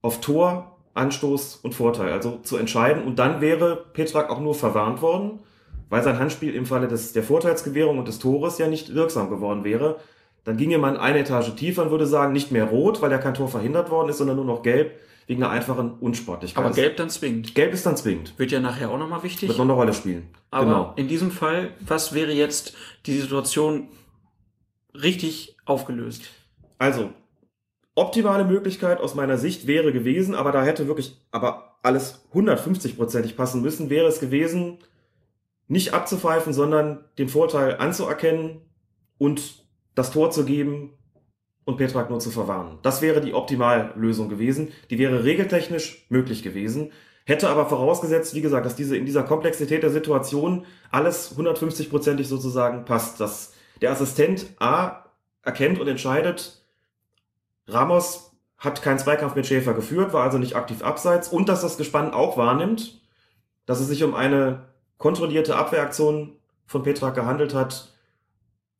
auf Tor, Anstoß und Vorteil, also zu entscheiden. Und dann wäre Petrak auch nur verwarnt worden, weil sein Handspiel im Falle des, der Vorteilsgewährung und des Tores ja nicht wirksam geworden wäre. Dann ginge man eine Etage tiefer und würde sagen, nicht mehr rot, weil ja kein Tor verhindert worden ist, sondern nur noch gelb. Wegen einer einfachen Unsportlichkeit. Aber gelb dann zwingend. Gelb ist dann zwingend. Wird ja nachher auch nochmal wichtig. Wird noch eine Rolle spielen. Aber genau. in diesem Fall, was wäre jetzt die Situation richtig aufgelöst? Also, optimale Möglichkeit aus meiner Sicht wäre gewesen, aber da hätte wirklich aber alles 150-prozentig passen müssen, wäre es gewesen, nicht abzupfeifen, sondern den Vorteil anzuerkennen und das Tor zu geben und Petrak nur zu verwarnen. Das wäre die Optimallösung gewesen. Die wäre regeltechnisch möglich gewesen. Hätte aber vorausgesetzt, wie gesagt, dass diese in dieser Komplexität der Situation alles 150-prozentig sozusagen passt. Dass der Assistent A erkennt und entscheidet, Ramos hat keinen Zweikampf mit Schäfer geführt, war also nicht aktiv abseits und dass das Gespann auch wahrnimmt, dass es sich um eine kontrollierte Abwehraktion von Petrak gehandelt hat,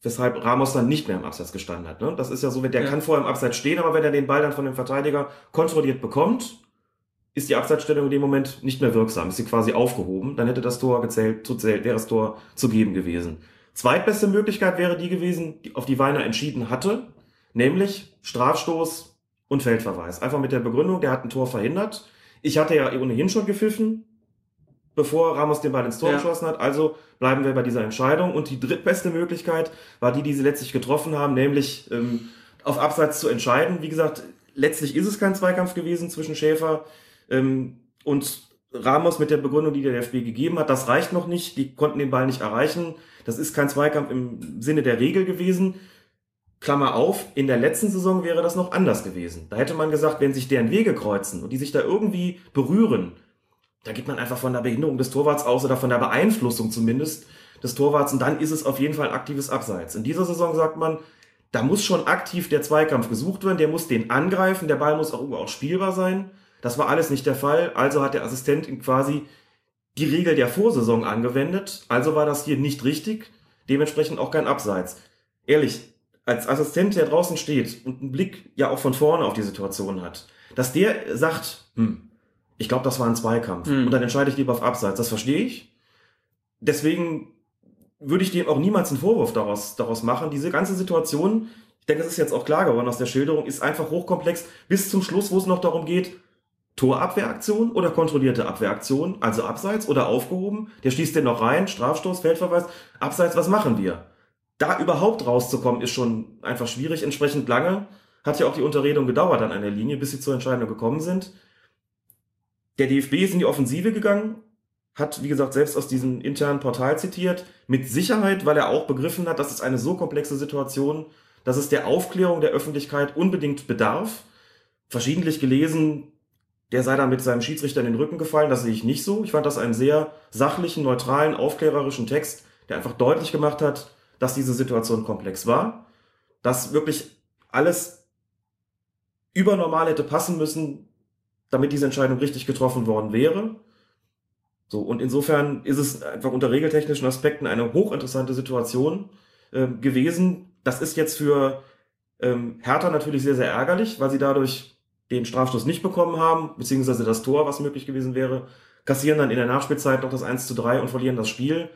weshalb Ramos dann nicht mehr im Abseits gestanden hat. Ne? Das ist ja so, der Ja. kann vorher im Abseits stehen, aber wenn er den Ball dann von dem Verteidiger kontrolliert bekommt, ist die Abseitsstellung in dem Moment nicht mehr wirksam, ist sie quasi aufgehoben, dann hätte das Tor gezählt, zu zählt, wäre das Tor zu geben gewesen. Zweitbeste Möglichkeit wäre die gewesen, die- auf die Weiner entschieden hatte, nämlich Strafstoß und Feldverweis. Einfach mit der Begründung, der hat ein Tor verhindert. Ich hatte ja ohnehin schon gepfiffen, bevor Ramos den Ball ins Tor Ja. geschossen hat. Also bleiben wir bei dieser Entscheidung. Und die drittbeste Möglichkeit war die, die sie letztlich getroffen haben, nämlich ähm, auf Abseits zu entscheiden. Wie gesagt, letztlich ist es kein Zweikampf gewesen zwischen Schäfer ähm, und Ramos mit der Begründung, die der DFB gegeben hat. Das reicht noch nicht. Die konnten den Ball nicht erreichen. Das ist kein Zweikampf im Sinne der Regel gewesen. Klammer auf, in der letzten Saison wäre das noch anders gewesen. Da hätte man gesagt, wenn sich deren Wege kreuzen und die sich da irgendwie berühren, da geht man einfach von der Behinderung des Torwarts aus oder von der Beeinflussung zumindest des Torwarts und dann ist es auf jeden Fall aktives Abseits. In dieser Saison sagt man, da muss schon aktiv der Zweikampf gesucht werden, der muss den angreifen, der Ball muss auch auch spielbar sein. Das war alles nicht der Fall, also hat der Assistent quasi die Regel der Vorsaison angewendet, also war das hier nicht richtig, dementsprechend auch kein Abseits. Ehrlich, als Assistent, der draußen steht und einen Blick ja auch von vorne auf die Situation hat, dass der sagt, hm, ich glaube, das war ein Zweikampf Hm. und dann entscheide ich lieber auf Abseits, das verstehe ich. Deswegen würde ich dem auch niemals einen Vorwurf daraus, daraus machen. Diese ganze Situation, ich denke, es ist jetzt auch klar geworden aus der Schilderung, ist einfach hochkomplex bis zum Schluss, wo es noch darum geht, Torabwehraktion oder kontrollierte Abwehraktion, also Abseits oder aufgehoben. Der schließt den noch rein, Strafstoß, Feldverweis, Abseits, was machen wir? Da überhaupt rauszukommen, ist schon einfach schwierig. Entsprechend lange hat ja auch die Unterredung gedauert an einer Linie, bis sie zur Entscheidung gekommen sind. Der DFB ist in die Offensive gegangen, hat, wie gesagt, selbst aus diesem internen Portal zitiert, mit Sicherheit, weil er auch begriffen hat, dass es eine so komplexe Situation, dass es der Aufklärung der Öffentlichkeit unbedingt bedarf. Verschiedentlich gelesen, der sei dann mit seinem Schiedsrichter in den Rücken gefallen, das sehe ich nicht so. Ich fand das einen sehr sachlichen, neutralen, aufklärerischen Text, der einfach deutlich gemacht hat, dass diese Situation komplex war, dass wirklich alles übernormal hätte passen müssen, damit diese Entscheidung richtig getroffen worden wäre. So, und insofern ist es einfach unter regeltechnischen Aspekten eine hochinteressante Situation ähm, gewesen. Das ist jetzt für ähm, Hertha natürlich sehr, sehr ärgerlich, weil sie dadurch den Strafstoß nicht bekommen haben, beziehungsweise das Tor, was möglich gewesen wäre, kassieren dann in der Nachspielzeit noch das 1 zu 3 und verlieren das Spiel.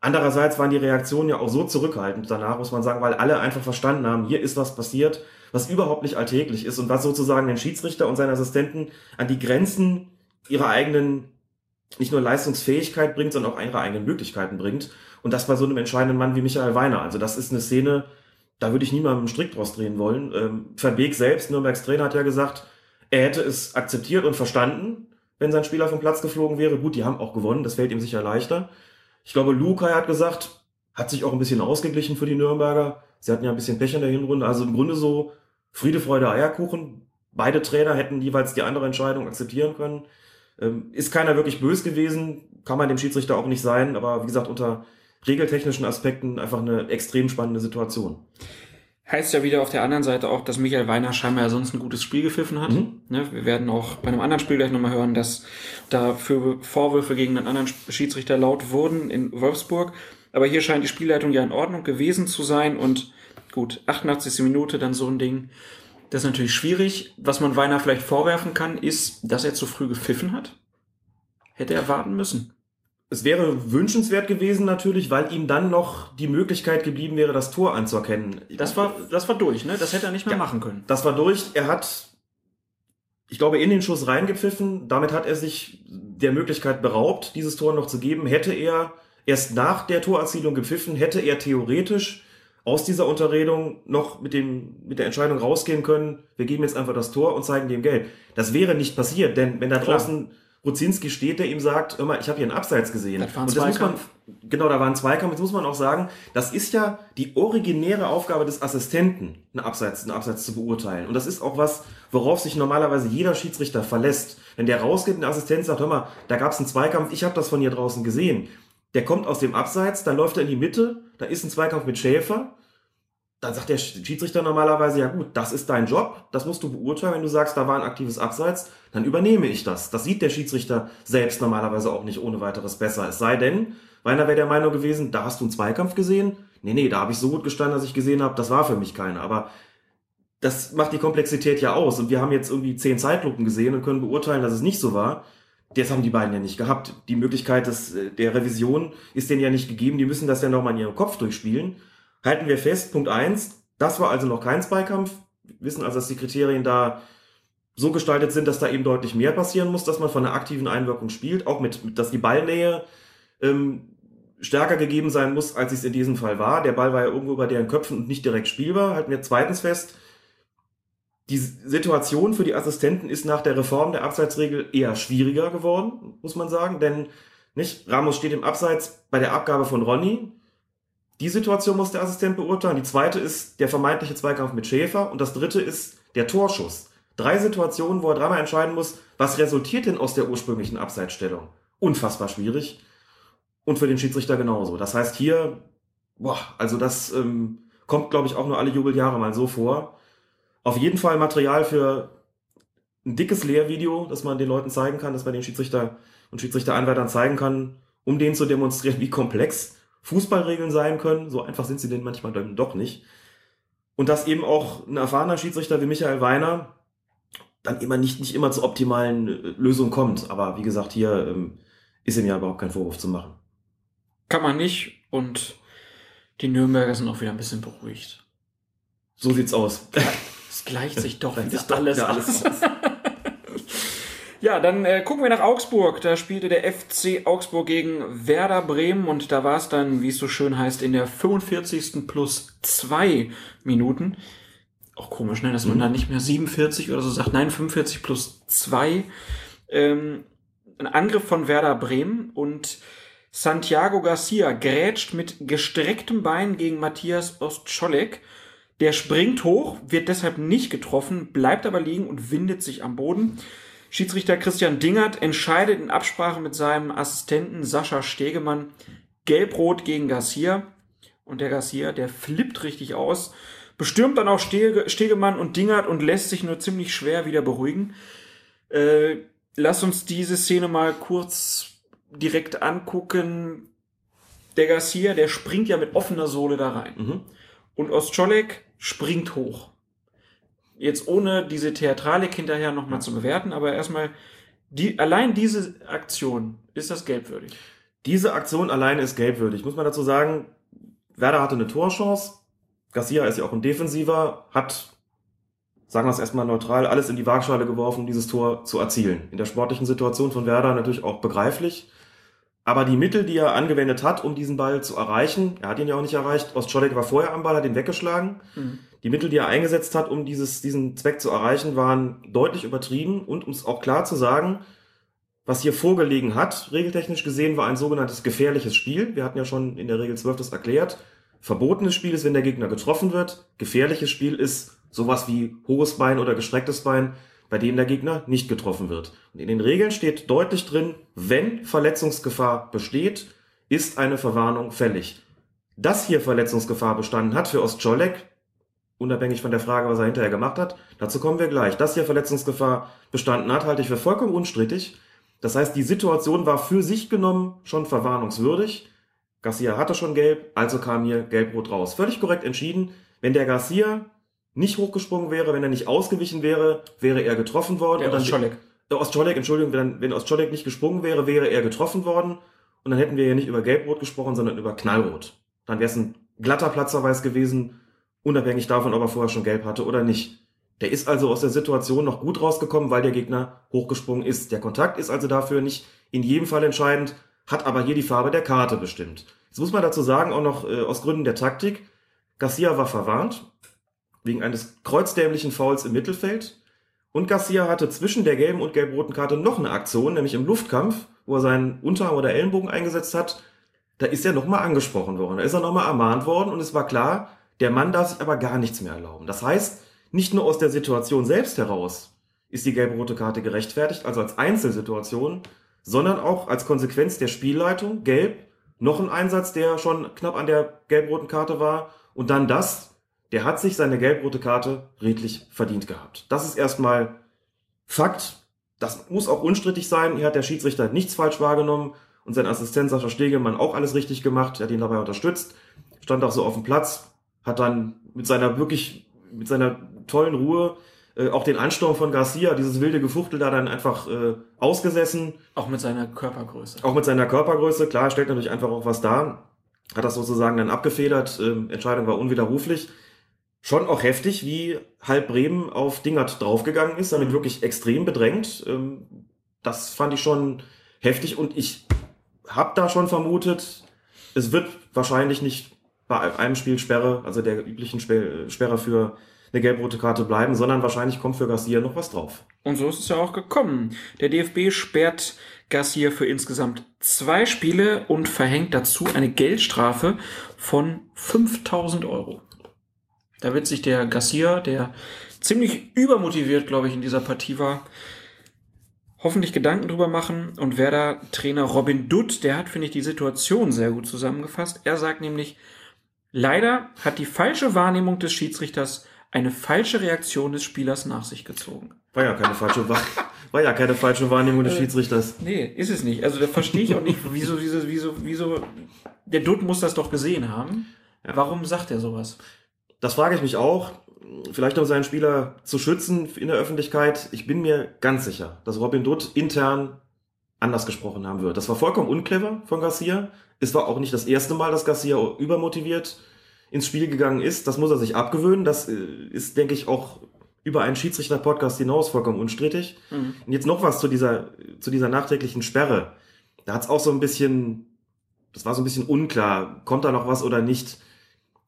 Andererseits waren die Reaktionen ja auch so zurückhaltend danach, muss man sagen, weil alle einfach verstanden haben, hier ist was passiert, was überhaupt nicht alltäglich ist und was sozusagen den Schiedsrichter und seine Assistenten an die Grenzen ihrer eigenen, nicht nur Leistungsfähigkeit bringt, sondern auch ihre eigenen Möglichkeiten bringt. Und das bei so einem entscheidenden Mann wie Michael Weiner. Also das ist eine Szene, da würde ich niemandem einen Strick draus drehen wollen. Ähm, Verbeek selbst, Nürnbergs Trainer, hat ja gesagt, er hätte es akzeptiert und verstanden, wenn sein Spieler vom Platz geflogen wäre. Gut, die haben auch gewonnen, das fällt ihm sicher leichter. Ich glaube, Lukai hat gesagt, hat sich auch ein bisschen ausgeglichen für die Nürnberger. Sie hatten ja ein bisschen Pech in der Hinrunde. Also im Grunde so Friede, Freude, Eierkuchen. Beide Trainer hätten jeweils die andere Entscheidung akzeptieren können. Ähm, ist keiner wirklich bös gewesen, kann man dem Schiedsrichter auch nicht sein, aber wie gesagt, unter regeltechnischen Aspekten einfach eine extrem spannende Situation. Heißt ja wieder auf der anderen Seite auch, dass Michael Weiner scheinbar ja sonst ein gutes Spiel gepfiffen hat. Mhm. Ne, wir werden auch bei einem anderen Spiel gleich nochmal hören, dass da für Vorwürfe gegen einen anderen Schiedsrichter laut wurden in Wolfsburg. Aber hier scheint die Spielleitung ja in Ordnung gewesen zu sein und gut, 88. Minute dann so ein Ding. Das ist natürlich schwierig. Was man Weiner vielleicht vorwerfen kann, ist, dass er zu früh gepfiffen hat. Hätte er warten müssen. Es wäre wünschenswert gewesen natürlich, weil ihm dann noch die Möglichkeit geblieben wäre, das Tor anzuerkennen. Das war, das war durch, ne? Das hätte er nicht mehr Ja. machen können. Das war durch. Er hat ich glaube, in den Schuss reingepfiffen. Damit hat er sich der Möglichkeit beraubt, dieses Tor noch zu geben. Hätte er erst nach der Torerzielung gepfiffen, hätte er theoretisch aus dieser Unterredung noch mit, dem, mit der Entscheidung rausgehen können, wir geben jetzt einfach das Tor und zeigen dem Gelb. Das wäre nicht passiert, denn wenn da Klar. draußen Ruzinski steht, der ihm sagt, hör mal, ich habe hier einen Abseits gesehen. Das war ein und das muss man, genau, da war ein Zweikampf. Jetzt muss man auch sagen, das ist ja die originäre Aufgabe des Assistenten, einen Abseits, einen Abseits zu beurteilen. Und das ist auch was, worauf sich normalerweise jeder Schiedsrichter verlässt. Wenn der rausgeht und der Assistent sagt, hör mal, da gab es einen Zweikampf, ich habe das von hier draußen gesehen. Der kommt aus dem Abseits, dann läuft er in die Mitte, da ist ein Zweikampf mit Schäfer. Dann sagt der Schiedsrichter normalerweise, ja gut, das ist dein Job, das musst du beurteilen. Wenn du sagst, da war ein aktives Abseits, dann übernehme ich das. Das sieht der Schiedsrichter selbst normalerweise auch nicht ohne weiteres besser. Es sei denn, Weiner wäre der Meinung gewesen, da hast du einen Zweikampf gesehen. Nee, nee, da habe ich so gut gestanden, dass ich gesehen habe, das war für mich keiner. Aber das macht die Komplexität ja aus. Und wir haben jetzt irgendwie zehn Zeitlupen gesehen und können beurteilen, dass es nicht so war. Das haben die beiden ja nicht gehabt. Die Möglichkeit des, äh, der Revision ist denen ja nicht gegeben. Die müssen das ja nochmal in ihrem Kopf durchspielen. Halten wir fest, Punkt eins. das war also noch kein Zweikampf. Wir wissen also, dass die Kriterien da so gestaltet sind, dass da eben deutlich mehr passieren muss, dass man von einer aktiven Einwirkung spielt, auch mit, mit dass die Ballnähe ähm, stärker gegeben sein muss, als es in diesem Fall war. Der Ball war ja irgendwo bei deren Köpfen und nicht direkt spielbar. Halten wir zweitens fest, die Situation für die Assistenten ist nach der Reform der Abseitsregel eher schwieriger geworden, muss man sagen, denn nicht Ramos steht im Abseits bei der Abgabe von Ronny. Die Situation muss der Assistent beurteilen. Die zweite ist der vermeintliche Zweikampf mit Schäfer und das dritte ist der Torschuss. Drei Situationen, wo er dreimal entscheiden muss, was resultiert denn aus der ursprünglichen Abseitsstellung? Unfassbar schwierig. Und für den Schiedsrichter genauso. Das heißt hier, boah, also das ähm, kommt, glaube ich, auch nur alle Jubeljahre mal so vor. Auf jeden Fall Material für ein dickes Lehrvideo, das man den Leuten zeigen kann, dass man den Schiedsrichter und Schiedsrichteranwärtern zeigen kann, um denen zu demonstrieren, wie komplex Fußballregeln sein können. So einfach sind sie denn manchmal dann doch nicht. Und dass eben auch ein erfahrener Schiedsrichter wie Michael Weiner dann immer nicht, nicht immer zu optimalen äh, Lösungen kommt. Aber wie gesagt, hier ähm, ist ihm ja überhaupt kein Vorwurf zu machen. Kann man nicht und die Nürnberger sind auch wieder ein bisschen beruhigt. So sieht's aus. Es gleicht sich doch wieder alles, alles aus. Ja, dann äh, gucken wir nach Augsburg. Da spielte der FC Augsburg gegen Werder Bremen und da war es dann, wie es so schön heißt, in der 45. plus zwei Minuten. Auch komisch, ne, dass man Mhm. da nicht mehr 47 oder so sagt. Nein, 45 plus zwei. Ähm, ein Angriff von Werder Bremen und Santiago Garcia grätscht mit gestrecktem Bein gegen Matthias Ostscholek. Der springt hoch, wird deshalb nicht getroffen, bleibt aber liegen und windet sich am Boden. Schiedsrichter Christian Dingert entscheidet in Absprache mit seinem Assistenten Sascha Stegemann gelb-rot gegen Garcia. Und der Garcia, der flippt richtig aus, bestürmt dann auch Stege, Stegemann und Dingert und lässt sich nur ziemlich schwer wieder beruhigen. Äh, lass uns diese Szene mal kurz direkt angucken. Der Garcia, der springt ja mit offener Sohle da rein. Mhm. Und Ostscholek springt hoch. Jetzt ohne diese Theatralik hinterher nochmal zu bewerten, aber erstmal, die, allein diese Aktion ist das gelbwürdig. Diese Aktion alleine ist gelbwürdig. Muss man dazu sagen, Werder hatte eine Torchance. Garcia ist ja auch ein Defensiver, hat, sagen wir es erstmal neutral, alles in die Waagschale geworfen, um dieses Tor zu erzielen. In der sportlichen Situation von Werder natürlich auch begreiflich. Aber die Mittel, die er angewendet hat, um diesen Ball zu erreichen, er hat ihn ja auch nicht erreicht. Ostscholek war vorher am Ball, hat ihn weggeschlagen. Die Mittel, die er eingesetzt hat, um dieses, diesen Zweck zu erreichen, waren deutlich übertrieben. Und um es auch klar zu sagen, was hier vorgelegen hat, regeltechnisch gesehen, war ein sogenanntes gefährliches Spiel. Wir hatten ja schon in der Regel 12 das erklärt. Verbotenes Spiel ist, wenn der Gegner getroffen wird. Gefährliches Spiel ist sowas wie hohes Bein oder gestrecktes Bein, bei dem der Gegner nicht getroffen wird. Und in den Regeln steht deutlich drin, wenn Verletzungsgefahr besteht, ist eine Verwarnung fällig. Dass hier Verletzungsgefahr bestanden hat für Ostscholek, unabhängig von der Frage, was er hinterher gemacht hat, dazu kommen wir gleich. Dass hier Verletzungsgefahr bestanden hat, halte ich für vollkommen unstrittig. Das heißt, die Situation war für sich genommen schon verwarnungswürdig. Garcia hatte schon gelb, also kam hier gelb-rot raus. Völlig korrekt entschieden. Wenn der Garcia nicht hochgesprungen wäre, wenn er nicht ausgewichen wäre, wäre er getroffen worden. Der Und dann- Ostscholek. Äh, Ostscholek, Entschuldigung, wenn, wenn Ostscholek nicht gesprungen wäre, wäre er getroffen worden. Und dann hätten wir ja nicht über gelb-rot gesprochen, sondern über knallrot. Dann wäre es ein glatter Platzverweis gewesen, unabhängig davon, ob er vorher schon gelb hatte oder nicht. Der ist also aus der Situation noch gut rausgekommen, weil der Gegner hochgesprungen ist. Der Kontakt ist also dafür nicht in jedem Fall entscheidend, hat aber hier die Farbe der Karte bestimmt. Jetzt muss man dazu sagen, auch noch äh, aus Gründen der Taktik, Garcia war verwarnt, wegen eines kreuzdämlichen Fouls im Mittelfeld. Und Garcia hatte zwischen der gelben und gelb-roten Karte noch eine Aktion, nämlich im Luftkampf, wo er seinen Unterarm oder Ellenbogen eingesetzt hat. Da ist er nochmal angesprochen worden, da ist er nochmal ermahnt worden und es war klar, der Mann darf sich aber gar nichts mehr erlauben. Das heißt, nicht nur aus der Situation selbst heraus ist die gelb-rote Karte gerechtfertigt, also als Einzelsituation, sondern auch als Konsequenz der Spielleitung, gelb, noch ein Einsatz, der schon knapp an der gelb-roten Karte war und dann das, der hat sich seine gelb-rote Karte redlich verdient gehabt. Das ist erstmal Fakt. Das muss auch unstrittig sein. Hier hat der Schiedsrichter nichts falsch wahrgenommen und sein Assistent Sascha Stegemann auch alles richtig gemacht. Er hat ihn dabei unterstützt, stand auch so auf dem Platz, hat dann mit seiner wirklich, mit seiner tollen Ruhe äh, auch den Ansturm von Garcia, dieses wilde Gefuchtel da dann einfach äh, ausgesessen. Auch mit seiner Körpergröße. Auch mit seiner Körpergröße, klar, stellt natürlich einfach auch was dar. Hat das sozusagen dann abgefedert. Ähm, Entscheidung war unwiderruflich. Schon auch heftig, wie halb Bremen auf Dingert draufgegangen ist, damit wirklich extrem bedrängt. Ähm, das fand ich schon heftig und ich habe da schon vermutet, es wird wahrscheinlich nicht bei einem Spiel Sperre, also der üblichen Sperre für eine gelb-rote Karte bleiben, sondern wahrscheinlich kommt für Garcia noch was drauf. Und so ist es ja auch gekommen. Der DFB sperrt Garcia für insgesamt zwei Spiele und verhängt dazu eine Geldstrafe von 5000 Euro. Da wird sich der Garcia, der ziemlich übermotiviert, glaube ich, in dieser Partie war, hoffentlich Gedanken drüber machen. Und Werder-Trainer Robin Dutt, der hat, finde ich, die Situation sehr gut zusammengefasst. Er sagt nämlich, leider hat die falsche Wahrnehmung des Schiedsrichters eine falsche Reaktion des Spielers nach sich gezogen. War ja keine falsche, Wahr war ja keine falsche Wahrnehmung des Äh, Schiedsrichters. Nee, ist es nicht. Also da verstehe ich auch nicht, wieso, wieso, wieso, wieso, der Dutt muss das doch gesehen haben. Warum sagt er sowas? Das frage ich mich auch. Vielleicht um seinen Spieler zu schützen in der Öffentlichkeit. Ich bin mir ganz sicher, dass Robin Dutt intern anders gesprochen haben wird. Das war vollkommen unclever von Garcia. Es war auch nicht das erste Mal, dass Garcia übermotiviert ins Spiel gegangen ist. Das muss er sich abgewöhnen. Das äh, ist, denke ich, auch über einen Schiedsrichter-Podcast hinaus vollkommen unstrittig. Mhm. Und jetzt noch was zu dieser, zu dieser nachträglichen Sperre. Da hat es auch so ein bisschen, das war so ein bisschen unklar, kommt da noch was oder nicht.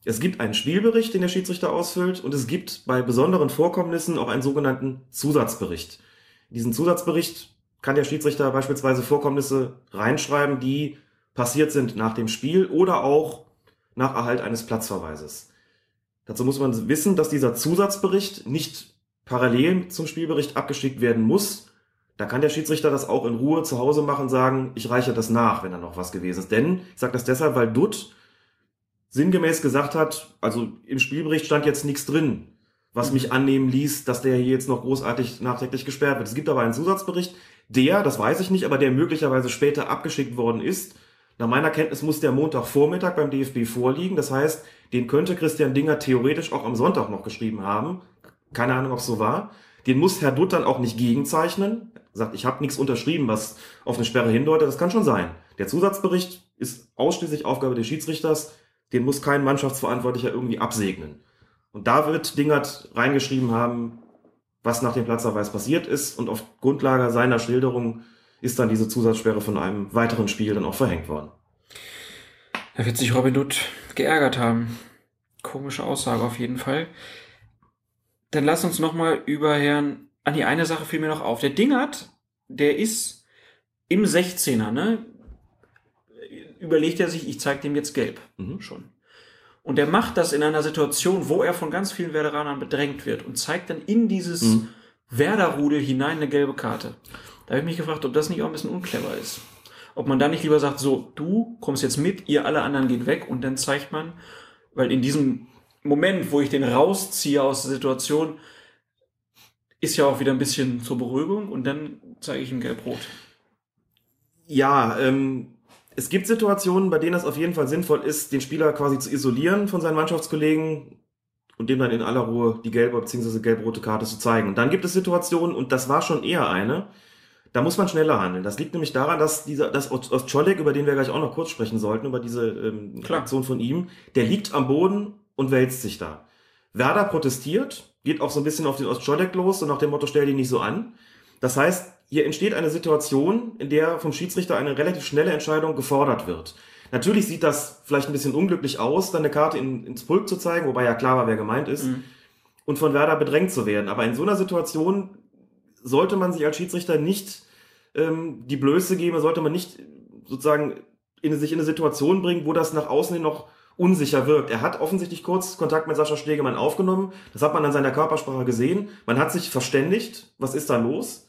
Es gibt einen Spielbericht, den der Schiedsrichter ausfüllt, und es gibt bei besonderen Vorkommnissen auch einen sogenannten Zusatzbericht. In diesen Zusatzbericht kann der Schiedsrichter beispielsweise Vorkommnisse reinschreiben, die passiert sind nach dem Spiel oder auch nach Erhalt eines Platzverweises. Dazu muss man wissen, dass dieser Zusatzbericht nicht parallel zum Spielbericht abgeschickt werden muss. Da kann der Schiedsrichter das auch in Ruhe zu Hause machen, sagen, ich reiche das nach, wenn da noch was gewesen ist. Denn, ich sage das deshalb, weil Dutt sinngemäß gesagt hat, also im Spielbericht stand jetzt nichts drin, was mich annehmen ließ, dass der hier jetzt noch großartig nachträglich gesperrt wird. Es gibt aber einen Zusatzbericht, der, das weiß ich nicht, aber der möglicherweise später abgeschickt worden ist. Nach meiner Kenntnis muss der Montagvormittag beim DFB vorliegen. Das heißt, den könnte Christian Dinger theoretisch auch am Sonntag noch geschrieben haben. Keine Ahnung, ob es so war. Den muss Herr Dutt dann auch nicht gegenzeichnen. Er sagt, ich habe nichts unterschrieben, was auf eine Sperre hindeutet. Das kann schon sein. Der Zusatzbericht ist ausschließlich Aufgabe des Schiedsrichters. Den muss kein Mannschaftsverantwortlicher irgendwie absegnen. Und da wird Dingert reingeschrieben haben, was nach dem Platzverweis passiert ist. Und auf Grundlage seiner Schilderung ist dann diese Zusatzsperre von einem weiteren Spiel dann auch verhängt worden. Da wird sich Robin Dutt geärgert haben. Komische Aussage auf jeden Fall. Dann lass uns nochmal über Herrn. An die eine Sache fiel mir noch auf. Der Dingert, der ist im 16er, ne? Überlegt er sich, ich zeig dem jetzt gelb. Schon. Und der macht das in einer Situation, wo er von ganz vielen Werderanern bedrängt wird und zeigt dann in dieses Mhm. Werderrudel hinein eine gelbe Karte. Da habe ich mich gefragt, ob das nicht auch ein bisschen unclever ist. Ob man da nicht lieber sagt, so, du kommst jetzt mit, ihr alle anderen geht weg und dann zeigt man, weil in diesem Moment, wo ich den rausziehe aus der Situation, ist ja auch wieder ein bisschen zur Beruhigung und dann zeige ich ihm gelb-rot. Ja, ähm, es gibt Situationen, bei denen es auf jeden Fall sinnvoll ist, den Spieler quasi zu isolieren von seinen Mannschaftskollegen und dem dann in aller Ruhe die gelbe bzw. gelb-rote Karte zu zeigen. Und dann gibt es Situationen, und das war schon eher eine, da muss man schneller handeln. Das liegt nämlich daran, dass dieser, dass Ostscholek, über den wir gleich auch noch kurz sprechen sollten, über diese ähm, Klar. Aktion von ihm, der liegt am Boden und wälzt sich da. Werder protestiert, geht auch so ein bisschen auf den Ostscholek los und nach dem Motto, stell dich nicht so an. Das heißt, hier entsteht eine Situation, in der vom Schiedsrichter eine relativ schnelle Entscheidung gefordert wird. Natürlich sieht das vielleicht ein bisschen unglücklich aus, dann eine Karte in, ins Pulk zu zeigen, wobei ja klar war, wer gemeint ist, mhm. und von Werder bedrängt zu werden. Aber in so einer Situation sollte man sich als Schiedsrichter nicht ähm, die Blöße geben, sollte man nicht sozusagen in, sich in eine Situation bringen, wo das nach außen hin noch unsicher wirkt. Er hat offensichtlich kurz Kontakt mit Sascha Stegemann aufgenommen. Das hat man an seiner Körpersprache gesehen. Man hat sich verständigt. Was ist da los?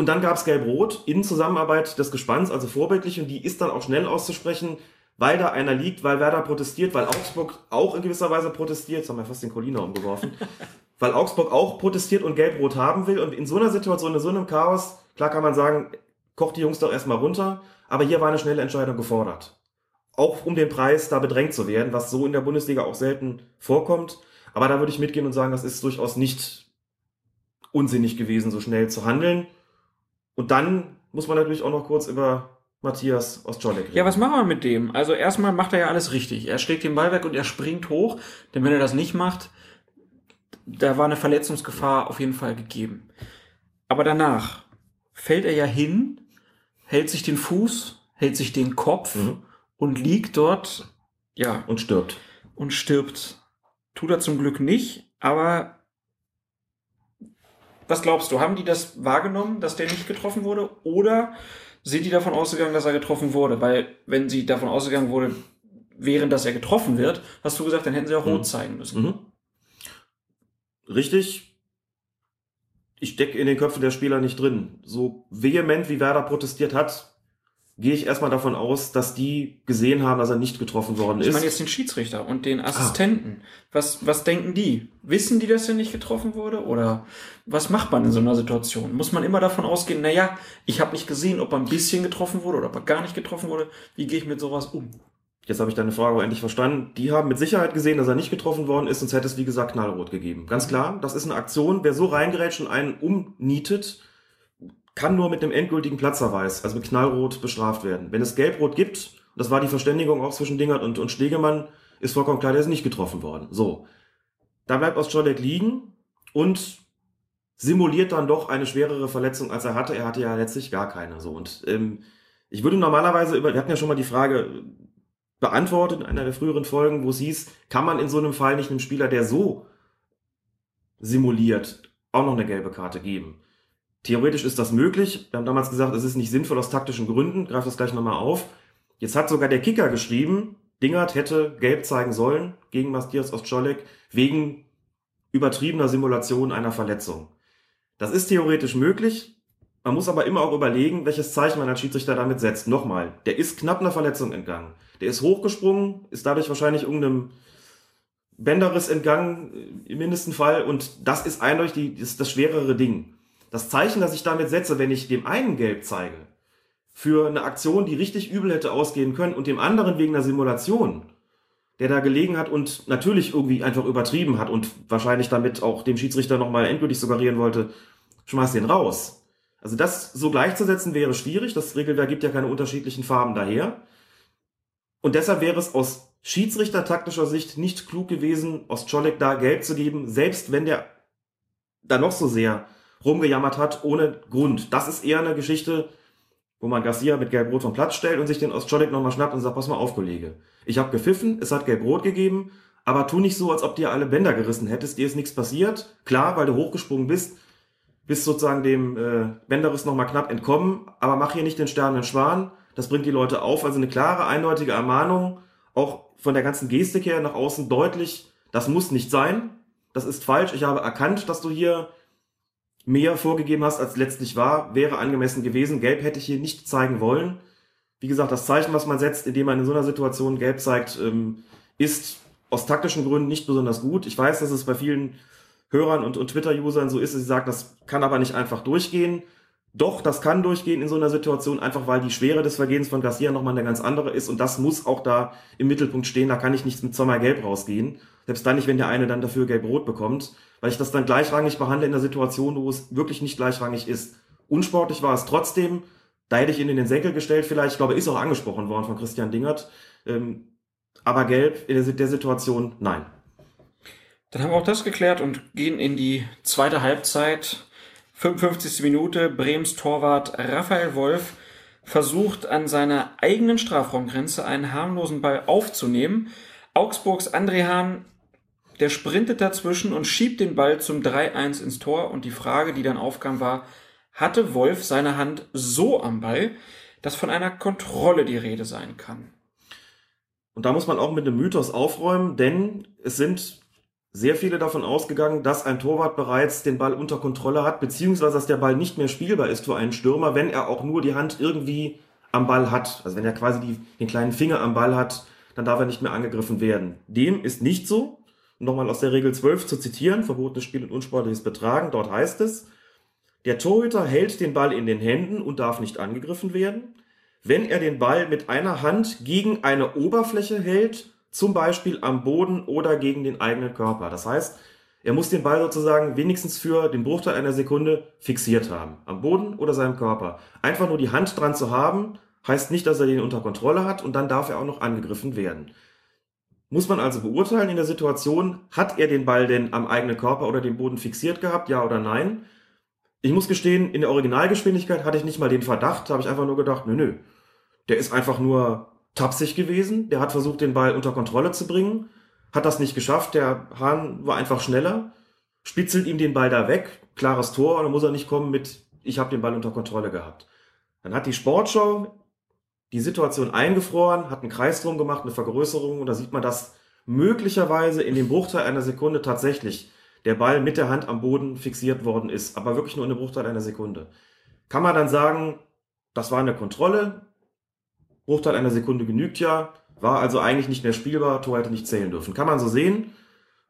Und dann gab es Gelb-Rot in Zusammenarbeit des Gespanns, also vorbildlich, und die ist dann auch schnell auszusprechen, weil da einer liegt, weil Werder protestiert, weil Augsburg auch in gewisser Weise protestiert. Jetzt haben wir fast den Colina umgeworfen. weil Augsburg auch protestiert und Gelb-Rot haben will. Und in so einer Situation, in so einem Chaos, klar kann man sagen, kocht die Jungs doch erstmal runter. Aber hier war eine schnelle Entscheidung gefordert. Auch um den Preis da bedrängt zu werden, was so in der Bundesliga auch selten vorkommt. Aber da würde ich mitgehen und sagen, das ist durchaus nicht unsinnig gewesen, so schnell zu handeln. Und dann muss man natürlich auch noch kurz über Matthias Ostjolek reden. Ja, was machen wir mit dem? Also erstmal macht er ja alles richtig. Er schlägt den Ball weg und er springt hoch. Denn wenn er das nicht macht, da war eine Verletzungsgefahr auf jeden Fall gegeben. Aber danach fällt er ja hin, hält sich den Fuß, hält sich den Kopf mhm. und liegt dort, ja. Und stirbt. Und stirbt. Tut er zum Glück nicht, aber was glaubst du? Haben die das wahrgenommen, dass der nicht getroffen wurde? Oder sind die davon ausgegangen, dass er getroffen wurde? Weil, wenn sie davon ausgegangen wurde, während dass er getroffen wird, hast du gesagt, dann hätten sie auch rot mhm. zeigen müssen. Mhm. Richtig. Ich stecke in den Köpfen der Spieler nicht drin. So vehement wie Werder protestiert hat, gehe ich erstmal davon aus, dass die gesehen haben, dass er nicht getroffen worden ist. Ich meine jetzt den Schiedsrichter und den Assistenten. Ah. Was, was denken die? Wissen die, dass er nicht getroffen wurde? Oder was macht man in so einer Situation? Muss man immer davon ausgehen, naja, ich habe nicht gesehen, ob er ein bisschen getroffen wurde oder ob er gar nicht getroffen wurde. Wie gehe ich mit sowas um? Jetzt habe ich deine Frage endlich verstanden. Die haben mit Sicherheit gesehen, dass er nicht getroffen worden ist, sonst hätte es, wie gesagt, knallrot gegeben. Ganz klar, das ist eine Aktion. Wer so reingerätscht und einen umnietet, kann nur mit dem endgültigen Platzverweis, also mit Knallrot, bestraft werden. Wenn es Gelbrot gibt, das war die Verständigung auch zwischen Dingert und, und Stegemann, ist vollkommen klar, der ist nicht getroffen worden. So. Da bleibt Ostjolek liegen und simuliert dann doch eine schwerere Verletzung, als er hatte. Er hatte ja letztlich gar keine. So. Und ähm, ich würde normalerweise über, wir hatten ja schon mal die Frage beantwortet in einer der früheren Folgen, wo es hieß, kann man in so einem Fall nicht einem Spieler, der so simuliert, auch noch eine gelbe Karte geben? Theoretisch ist das möglich. Wir haben damals gesagt, es ist nicht sinnvoll aus taktischen Gründen. Greift das gleich nochmal auf. Jetzt hat sogar der Kicker geschrieben, Dingert hätte gelb zeigen sollen gegen Matthias Ostscholek wegen übertriebener Simulation einer Verletzung. Das ist theoretisch möglich. Man muss aber immer auch überlegen, welches Zeichen man als Schiedsrichter damit setzt. Nochmal, der ist knapp einer Verletzung entgangen. Der ist hochgesprungen, ist dadurch wahrscheinlich irgendeinem Bänderriss entgangen, im mindesten Fall. Und das ist eindeutig die, das, das schwerere Ding. Das Zeichen, das ich damit setze, wenn ich dem einen gelb zeige, für eine Aktion, die richtig übel hätte ausgehen können, und dem anderen wegen einer Simulation, der da gelegen hat und natürlich irgendwie einfach übertrieben hat und wahrscheinlich damit auch dem Schiedsrichter nochmal endgültig suggerieren wollte, schmeiß den raus. Also das so gleichzusetzen wäre schwierig. Das Regelwerk gibt ja keine unterschiedlichen Farben daher. Und deshalb wäre es aus Schiedsrichter-taktischer Sicht nicht klug gewesen, Ostscholek da gelb zu geben, selbst wenn der da noch so sehr rumgejammert hat, ohne Grund. Das ist eher eine Geschichte, wo man Garcia mit Gelb-Rot vom Platz stellt und sich den Ostscholek nochmal schnappt und sagt, pass mal auf, Kollege. Ich habe gepfiffen, es hat Gelb-Rot gegeben, aber tu nicht so, als ob dir alle Bänder gerissen hättest, dir ist nichts passiert. Klar, weil du hochgesprungen bist, bist sozusagen dem äh, Bänderriss nochmal knapp entkommen, aber mach hier nicht den sterbenden Schwan. Das bringt die Leute auf. Also eine klare, eindeutige Ermahnung, auch von der ganzen Gestik her nach außen deutlich, das muss nicht sein. Das ist falsch. Ich habe erkannt, dass du hier mehr vorgegeben hast, als letztlich war, wäre angemessen gewesen. Gelb hätte ich hier nicht zeigen wollen. Wie gesagt, das Zeichen, was man setzt, indem man in so einer Situation Gelb zeigt, ähm, ist aus taktischen Gründen nicht besonders gut. Ich weiß, dass es bei vielen Hörern und, und Twitter-Usern so ist, dass sie sagen, das kann aber nicht einfach durchgehen. Doch, das kann durchgehen in so einer Situation, einfach weil die Schwere des Vergehens von Garcia nochmal eine ganz andere ist und das muss auch da im Mittelpunkt stehen. Da kann ich nicht mit zweimal Gelb rausgehen. Selbst dann nicht, wenn der eine dann dafür Gelb-Rot bekommt weil ich das dann gleichrangig behandle in der Situation, wo es wirklich nicht gleichrangig ist. Unsportlich war es trotzdem. Da hätte ich ihn in den Senkel gestellt, vielleicht. Ich glaube, ist auch angesprochen worden von Christian Dingert. Ähm, aber gelb in der, Situation, nein. Dann haben wir auch das geklärt und gehen in die zweite Halbzeit. 55. Minute, Brems Torwart Raphael Wolf versucht an seiner eigenen Strafraumgrenze einen harmlosen Ball aufzunehmen. Augsburgs André Hahn, der sprintet dazwischen und schiebt den Ball zum 3-1 ins Tor. Und die Frage, die dann aufkam, war, hatte Wolf seine Hand so am Ball, dass von einer Kontrolle die Rede sein kann? Und da muss man auch mit dem Mythos aufräumen, denn es sind sehr viele davon ausgegangen, dass ein Torwart bereits den Ball unter Kontrolle hat, beziehungsweise dass der Ball nicht mehr spielbar ist für einen Stürmer, wenn er auch nur die Hand irgendwie am Ball hat. Also wenn er quasi die, den kleinen Finger am Ball hat, dann darf er nicht mehr angegriffen werden. Dem ist nicht so. Nochmal aus der Regel 12 zu zitieren, verbotenes Spiel und unsportliches Betragen. Dort heißt es, der Torhüter hält den Ball in den Händen und darf nicht angegriffen werden. Wenn er den Ball mit einer Hand gegen eine Oberfläche hält zum Beispiel am Boden oder gegen den eigenen Körper. Das heißt, er muss den Ball sozusagen wenigstens für den Bruchteil einer Sekunde fixiert haben. Am Boden oder seinem Körper. Einfach nur die Hand dran zu haben, heißt nicht, dass er den unter Kontrolle hat und dann darf er auch noch angegriffen werden. Muss man also beurteilen in der Situation, hat er den Ball denn am eigenen Körper oder dem Boden fixiert gehabt, ja oder nein? Ich muss gestehen, in der Originalgeschwindigkeit hatte ich nicht mal den Verdacht, da habe ich einfach nur gedacht, nö, nö. Der ist einfach nur tapsig gewesen. Der hat versucht, den Ball unter Kontrolle zu bringen, hat das nicht geschafft. Der Hahn war einfach schneller, spitzelt ihm den Ball da weg, klares Tor, und dann muss er nicht kommen mit, ich habe den Ball unter Kontrolle gehabt. Dann hat die Sportschau die Situation eingefroren, hat einen Kreis drum gemacht, eine Vergrößerung, und da sieht man, dass möglicherweise in dem Bruchteil einer Sekunde tatsächlich der Ball mit der Hand am Boden fixiert worden ist, aber wirklich nur in einem Bruchteil einer Sekunde. Kann man dann sagen, das war eine Kontrolle, Bruchteil einer Sekunde genügt ja, war also eigentlich nicht mehr spielbar, Tor hätte nicht zählen dürfen. Kann man so sehen,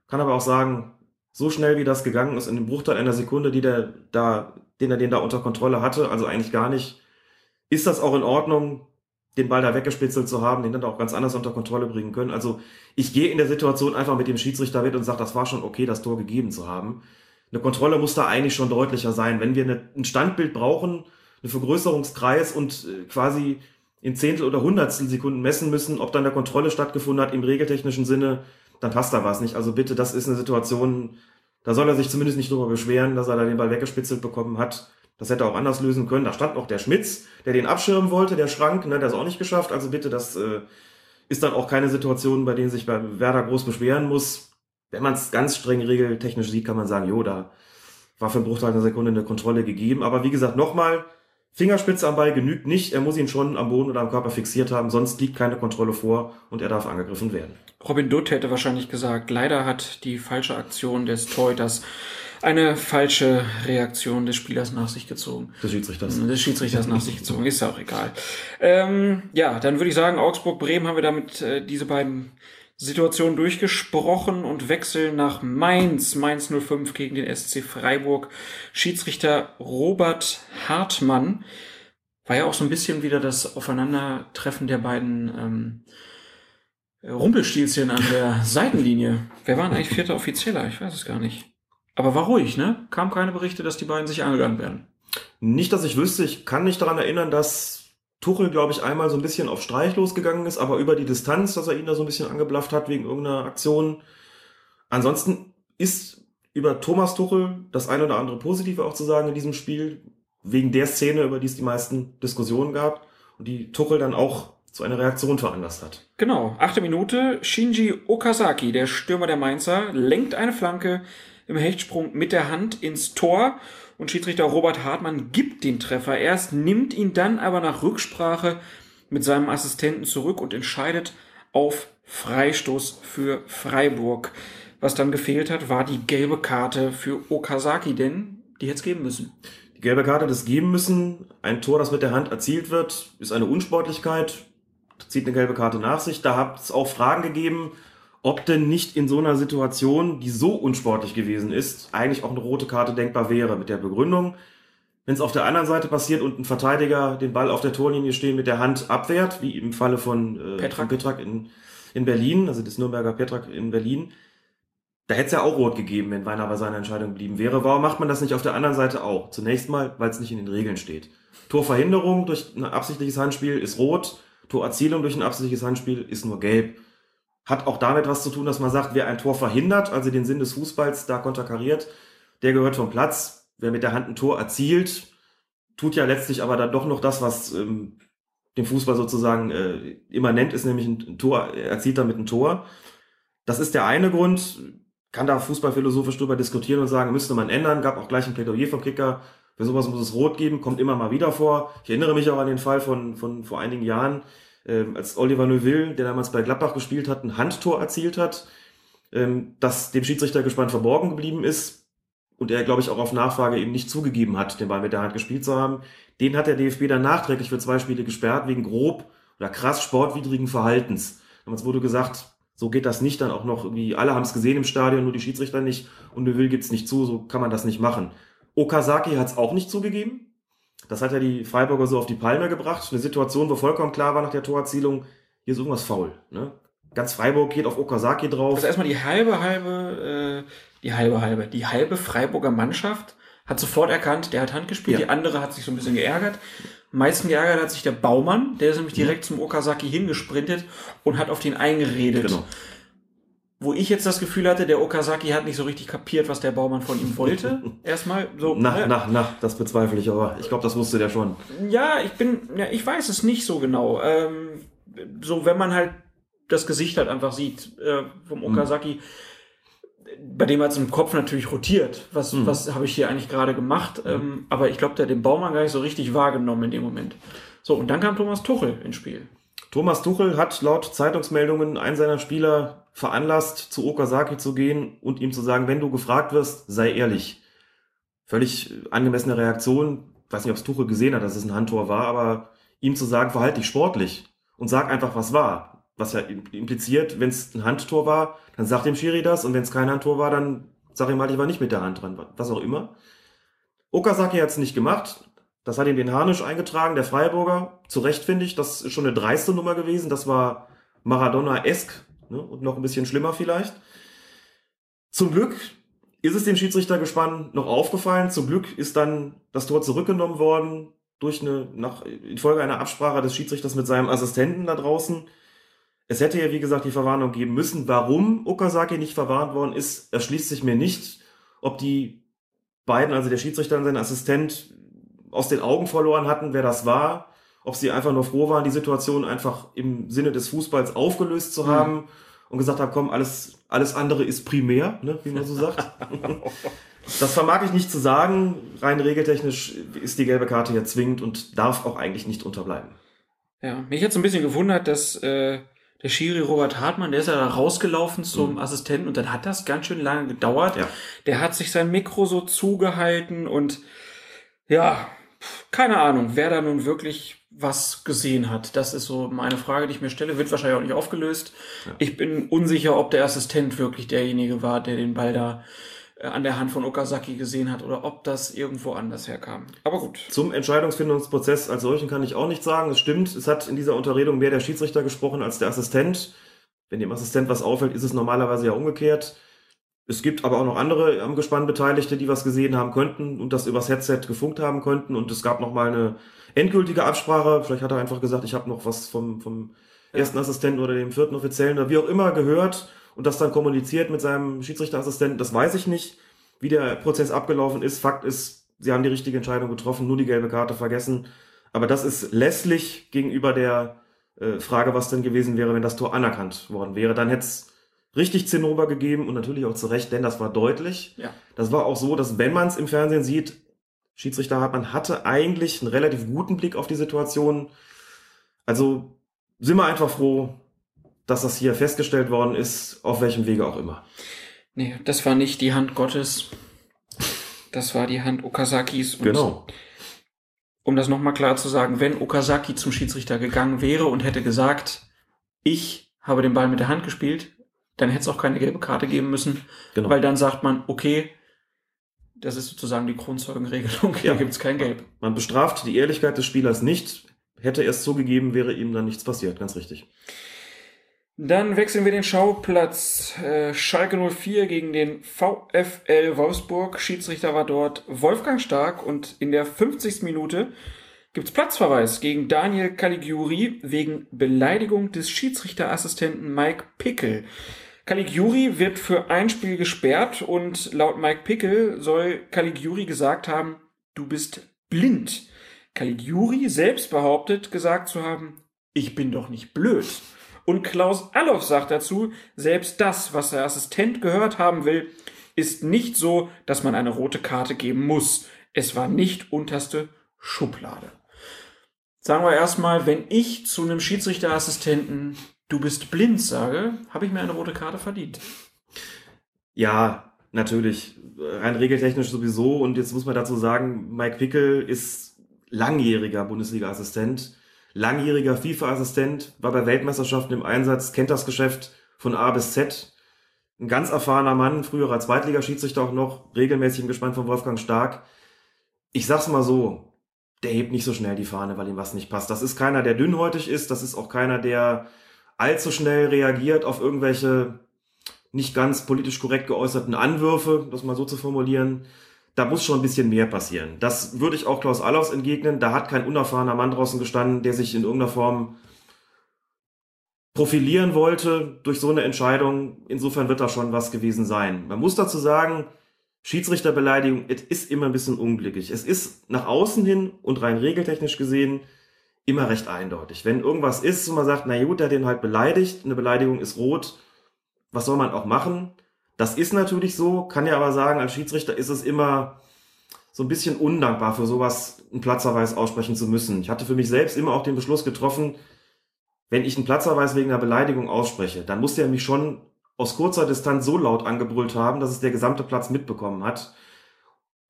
kann aber auch sagen, so schnell wie das gegangen ist in dem Bruchteil einer Sekunde, die der da, den er den da unter Kontrolle hatte, also eigentlich gar nicht, ist das auch in Ordnung, den Ball da weggespitzelt zu haben, den dann auch ganz anders unter Kontrolle bringen können. Also ich gehe in der Situation einfach mit dem Schiedsrichter mit und sage, das war schon okay, das Tor gegeben zu haben. Eine Kontrolle muss da eigentlich schon deutlicher sein. Wenn wir eine, ein Standbild brauchen, einen Vergrößerungskreis und äh, quasi in Zehntel oder Hundertstel Sekunden messen müssen, ob dann der Kontrolle stattgefunden hat im regeltechnischen Sinne, dann passt da was nicht. Also bitte, das ist eine Situation, da soll er sich zumindest nicht drüber beschweren, dass er da den Ball weggespitzelt bekommen hat. Das hätte er auch anders lösen können. Da stand noch der Schmitz, der den abschirmen wollte, der Schrank, ne, der ist auch nicht geschafft. Also bitte, das äh, ist dann auch keine Situation, bei denen sich bei Werder groß beschweren muss. Wenn man es ganz streng regeltechnisch sieht, kann man sagen, jo, da war für einen Bruchteil einer Sekunde eine Kontrolle gegeben. Aber wie gesagt, nochmal, Fingerspitze am Ball genügt nicht, er muss ihn schon am Boden oder am Körper fixiert haben, sonst liegt keine Kontrolle vor und er darf angegriffen werden. Robin Dutt hätte wahrscheinlich gesagt, leider hat die falsche Aktion des Torhüters eine falsche Reaktion des Spielers nach sich gezogen. Des Schiedsrichters. Des Schiedsrichters nach sich gezogen, ist ja auch egal. Ähm, ja, dann würde ich sagen, Augsburg-Bremen haben wir damit äh, diese beiden Situation durchgesprochen und wechseln nach Mainz. Mainz 05 gegen den SC Freiburg. Schiedsrichter Robert Hartmann. War ja auch so ein bisschen wieder das Aufeinandertreffen der beiden ähm, Rumpelstilzchen an der Seitenlinie. Wer war denn eigentlich vierter Offizieller? Ich weiß es gar nicht. Aber war ruhig, ne? Kam keine Berichte, dass die beiden sich angegangen werden. Nicht, dass ich wüsste. Ich kann mich daran erinnern, dass Tuchel, glaube ich, einmal so ein bisschen auf Streich losgegangen ist, aber über die Distanz, dass er ihn da so ein bisschen angeblafft hat wegen irgendeiner Aktion. Ansonsten ist über Thomas Tuchel das ein oder andere Positive auch zu sagen in diesem Spiel, wegen der Szene, über die es die meisten Diskussionen gab und die Tuchel dann auch zu einer Reaktion veranlasst hat. Genau, achte Minute, Shinji Okazaki, der Stürmer der Mainzer, lenkt eine Flanke im Hechtsprung mit der Hand ins Tor und Schiedsrichter Robert Hartmann gibt den Treffer erst, nimmt ihn dann aber nach Rücksprache mit seinem Assistenten zurück und entscheidet auf Freistoß für Freiburg. Was dann gefehlt hat, war die gelbe Karte für Okazaki, denn die hätte es geben müssen. Die gelbe Karte das geben müssen. Ein Tor, das mit der Hand erzielt wird, ist eine Unsportlichkeit, zieht eine gelbe Karte nach sich. Da hat es auch Fragen gegeben, ob denn nicht in so einer Situation, die so unsportlich gewesen ist, eigentlich auch eine rote Karte denkbar wäre mit der Begründung. Wenn es auf der anderen Seite passiert und ein Verteidiger den Ball auf der Torlinie stehen mit der Hand abwehrt, wie im Falle von, äh, Petrak, Petrak in, in Berlin, also des Nürnberger Petrak in Berlin, da hätte es ja auch rot gegeben, wenn Weiner bei seiner Entscheidung geblieben wäre. Warum macht man das nicht auf der anderen Seite auch? Zunächst mal, weil es nicht in den Regeln steht. Torverhinderung durch ein absichtliches Handspiel ist rot, Torerzielung durch ein absichtliches Handspiel ist nur gelb Hat auch damit was zu tun, dass man sagt, wer ein Tor verhindert, also den Sinn des Fußballs da konterkariert, der gehört vom Platz. Wer mit der Hand ein Tor erzielt, tut ja letztlich aber dann doch noch das, was ähm, dem Fußball sozusagen äh, immanent ist, nämlich ein Tor, er erzielt damit ein Tor. Das ist der eine Grund, kann da fußballphilosophisch drüber diskutieren und sagen, müsste man ändern, gab auch gleich ein Plädoyer vom Kicker, für sowas muss es rot geben, kommt immer mal wieder vor. Ich erinnere mich auch an den Fall von, von vor einigen Jahren, ähm, als Oliver Neuville, der damals bei Gladbach gespielt hat, ein Handtor erzielt hat, ähm, das dem Schiedsrichter gespannt verborgen geblieben ist und er, glaube ich, auch auf Nachfrage eben nicht zugegeben hat, den Ball mit der Hand gespielt zu haben. Den hat der DFB dann nachträglich für zwei Spiele gesperrt, wegen grob oder krass sportwidrigen Verhaltens. Damals wurde gesagt, so geht das nicht, dann auch noch irgendwie, alle haben es gesehen im Stadion, nur die Schiedsrichter nicht und Neuville gibt's nicht zu, so kann man das nicht machen. Okazaki hat es auch nicht zugegeben. Das hat ja die Freiburger so auf die Palme gebracht. Eine Situation, wo vollkommen klar war nach der Torerzielung, hier ist irgendwas faul. Ne? Ganz Freiburg geht auf Okazaki drauf. Also erstmal die halbe, halbe, äh, die halbe, halbe, die halbe Freiburger Mannschaft hat sofort erkannt, der hat Hand gespielt, Ja. die andere hat sich so ein bisschen geärgert. Am meisten geärgert hat sich der Baumann, der ist nämlich Mhm. direkt zum Okazaki hingesprintet und hat auf den eingeredet. Genau. Wo ich jetzt das Gefühl hatte, der Okazaki hat nicht so richtig kapiert, was der Baumann von ihm wollte. Erstmal so. Na, ne? na, na, das bezweifle ich, aber ich glaube, das wusste der schon. Ja, ich bin, ja, ich weiß es nicht so genau. Ähm, so, wenn man halt das Gesicht halt einfach sieht äh, vom Okazaki, bei dem hat es im Kopf natürlich rotiert. Was, Mhm. was habe ich hier eigentlich gerade gemacht? Ähm, aber ich glaube, der hat den Baumann gar nicht so richtig wahrgenommen in dem Moment. So, und dann kam Thomas Tuchel ins Spiel. Thomas Tuchel hat laut Zeitungsmeldungen einen seiner Spieler veranlasst, zu Okazaki zu gehen und ihm zu sagen, wenn du gefragt wirst, sei ehrlich. Völlig angemessene Reaktion. Ich weiß nicht, ob es Tuchel gesehen hat, dass es ein Handtor war, aber ihm zu sagen, verhalte dich sportlich und sag einfach, was war. Was ja impliziert, wenn es ein Handtor war, dann sag dem Schiri das und wenn es kein Handtor war, dann sag ihm halt, ich war nicht mit der Hand dran, was auch immer. Okazaki hat es nicht gemacht. Das hat ihm den Harnisch eingetragen, der Freiburger. Zu Recht finde ich, das ist schon eine dreiste Nummer gewesen. Das war Maradona-esk ne? und noch ein bisschen schlimmer vielleicht. Zum Glück ist es dem Schiedsrichtergespann noch aufgefallen. Zum Glück ist dann das Tor zurückgenommen worden durch eine, nach, infolge einer Absprache des Schiedsrichters mit seinem Assistenten da draußen. Es hätte ja, wie gesagt, die Verwarnung geben müssen. Warum Okazaki nicht verwarnt worden ist, erschließt sich mir nicht. Ob die beiden, also der Schiedsrichter und sein Assistent, aus den Augen verloren hatten, wer das war. Ob sie einfach nur froh waren, die Situation einfach im Sinne des Fußballs aufgelöst zu haben und gesagt haben, komm, alles, alles andere ist primär, ne, wie man so sagt. das vermag ich nicht zu sagen. Rein regeltechnisch ist die gelbe Karte ja zwingend und darf auch eigentlich nicht unterbleiben. Ja, mich hat so ein bisschen gewundert, dass äh, der Schiri Robert Hartmann, der ist ja da rausgelaufen zum Assistenten und dann hat das ganz schön lange gedauert. Ja. Der hat sich sein Mikro so zugehalten und ja, keine Ahnung, wer da nun wirklich was gesehen hat. Das ist so meine Frage, die ich mir stelle. Wird wahrscheinlich auch nicht aufgelöst. Ich bin unsicher, ob der Assistent wirklich derjenige war, der den Ball da äh, an der Hand von Okazaki gesehen hat oder ob das irgendwo anders herkam. Aber gut. Zum Entscheidungsfindungsprozess als solchen kann ich auch nicht sagen. Es stimmt, es hat in dieser Unterredung mehr der Schiedsrichter gesprochen als der Assistent. Wenn dem Assistent was auffällt, ist es normalerweise ja umgekehrt. Es gibt aber auch noch andere am Gespann Beteiligte, die was gesehen haben könnten und das übers Headset gefunkt haben könnten. Und es gab noch mal eine endgültige Absprache. Vielleicht hat er einfach gesagt, ich habe noch was vom, vom ersten Assistenten oder dem vierten Offiziellen oder wie auch immer gehört und das dann kommuniziert mit seinem Schiedsrichterassistenten. Das weiß ich nicht, wie der Prozess abgelaufen ist. Fakt ist, sie haben die richtige Entscheidung getroffen, nur die gelbe Karte vergessen. Aber das ist lässlich gegenüber der äh, Frage, was denn gewesen wäre, wenn das Tor anerkannt worden wäre. Dann hätte es richtig Zinnober gegeben und natürlich auch zu Recht, denn das war deutlich. Ja. Das war auch so, dass wenn man es im Fernsehen sieht, Schiedsrichter Hartmann hatte eigentlich einen relativ guten Blick auf die Situation. Also sind wir einfach froh, dass das hier festgestellt worden ist, auf welchem Wege auch immer. Nee, das war nicht die Hand Gottes. Das war die Hand Okazakis. Und Genau. Um das nochmal klar zu sagen, wenn Okazaki zum Schiedsrichter gegangen wäre und hätte gesagt, ich habe den Ball mit der Hand gespielt, dann hätte es auch keine gelbe Karte geben müssen, Genau. weil dann sagt man, okay, das ist sozusagen die Kronzeugenregelung, hier Ja. gibt es kein Gelb. Man bestraft die Ehrlichkeit des Spielers nicht. Hätte er es zugegeben, wäre ihm dann nichts passiert. Ganz richtig. Dann wechseln wir den Schauplatz. Äh, Schalke 04 gegen den VfL Wolfsburg. Schiedsrichter war dort Wolfgang Stark und in der 50. Minute gibt's Platzverweis gegen Daniel Caligiuri wegen Beleidigung des Schiedsrichterassistenten Mike Pickel. Caligiuri wird für ein Spiel gesperrt und laut Mike Pickel soll Caligiuri gesagt haben, du bist blind. Caligiuri selbst behauptet, gesagt zu haben, ich bin doch nicht blöd. Und Klaus Allof sagt dazu, selbst das, was der Assistent gehört haben will, ist nicht so, dass man eine rote Karte geben muss. Es war nicht unterste Schublade. Sagen wir erstmal, wenn ich zu einem Schiedsrichterassistenten du bist blind sage, habe ich mir eine rote Karte verdient. Ja, natürlich. Rein regeltechnisch sowieso. Und jetzt muss man dazu sagen, Mike Pickel ist langjähriger Bundesliga-Assistent, langjähriger FIFA-Assistent, war bei Weltmeisterschaften im Einsatz, kennt das Geschäft von A bis Z. Ein ganz erfahrener Mann, früherer Zweitligaschiedsrichter auch noch, regelmäßig im Gespann von Wolfgang Stark. Ich sag's mal so, der hebt nicht so schnell die Fahne, weil ihm was nicht passt. Das ist keiner, der dünnhäutig ist, das ist auch keiner, der allzu schnell reagiert auf irgendwelche nicht ganz politisch korrekt geäußerten Anwürfe, das mal so zu formulieren. Da muss schon ein bisschen mehr passieren. Das würde ich auch Klaus Allofs entgegnen. Da hat kein unerfahrener Mann draußen gestanden, der sich in irgendeiner Form profilieren wollte durch so eine Entscheidung. Insofern wird da schon was gewesen sein. Man muss dazu sagen, Schiedsrichterbeleidigung, es ist immer ein bisschen unglücklich. Es ist nach außen hin und rein regeltechnisch gesehen immer recht eindeutig. Wenn irgendwas ist und man sagt, na gut, der hat den halt beleidigt, eine Beleidigung ist rot, was soll man auch machen? Das ist natürlich so, kann ja aber sagen, als Schiedsrichter ist es immer so ein bisschen undankbar für sowas einen Platzverweis aussprechen zu müssen. Ich hatte für mich selbst immer auch den Beschluss getroffen, wenn ich einen Platzverweis wegen einer Beleidigung ausspreche, dann muss der mich schon aus kurzer Distanz so laut angebrüllt haben, dass es der gesamte Platz mitbekommen hat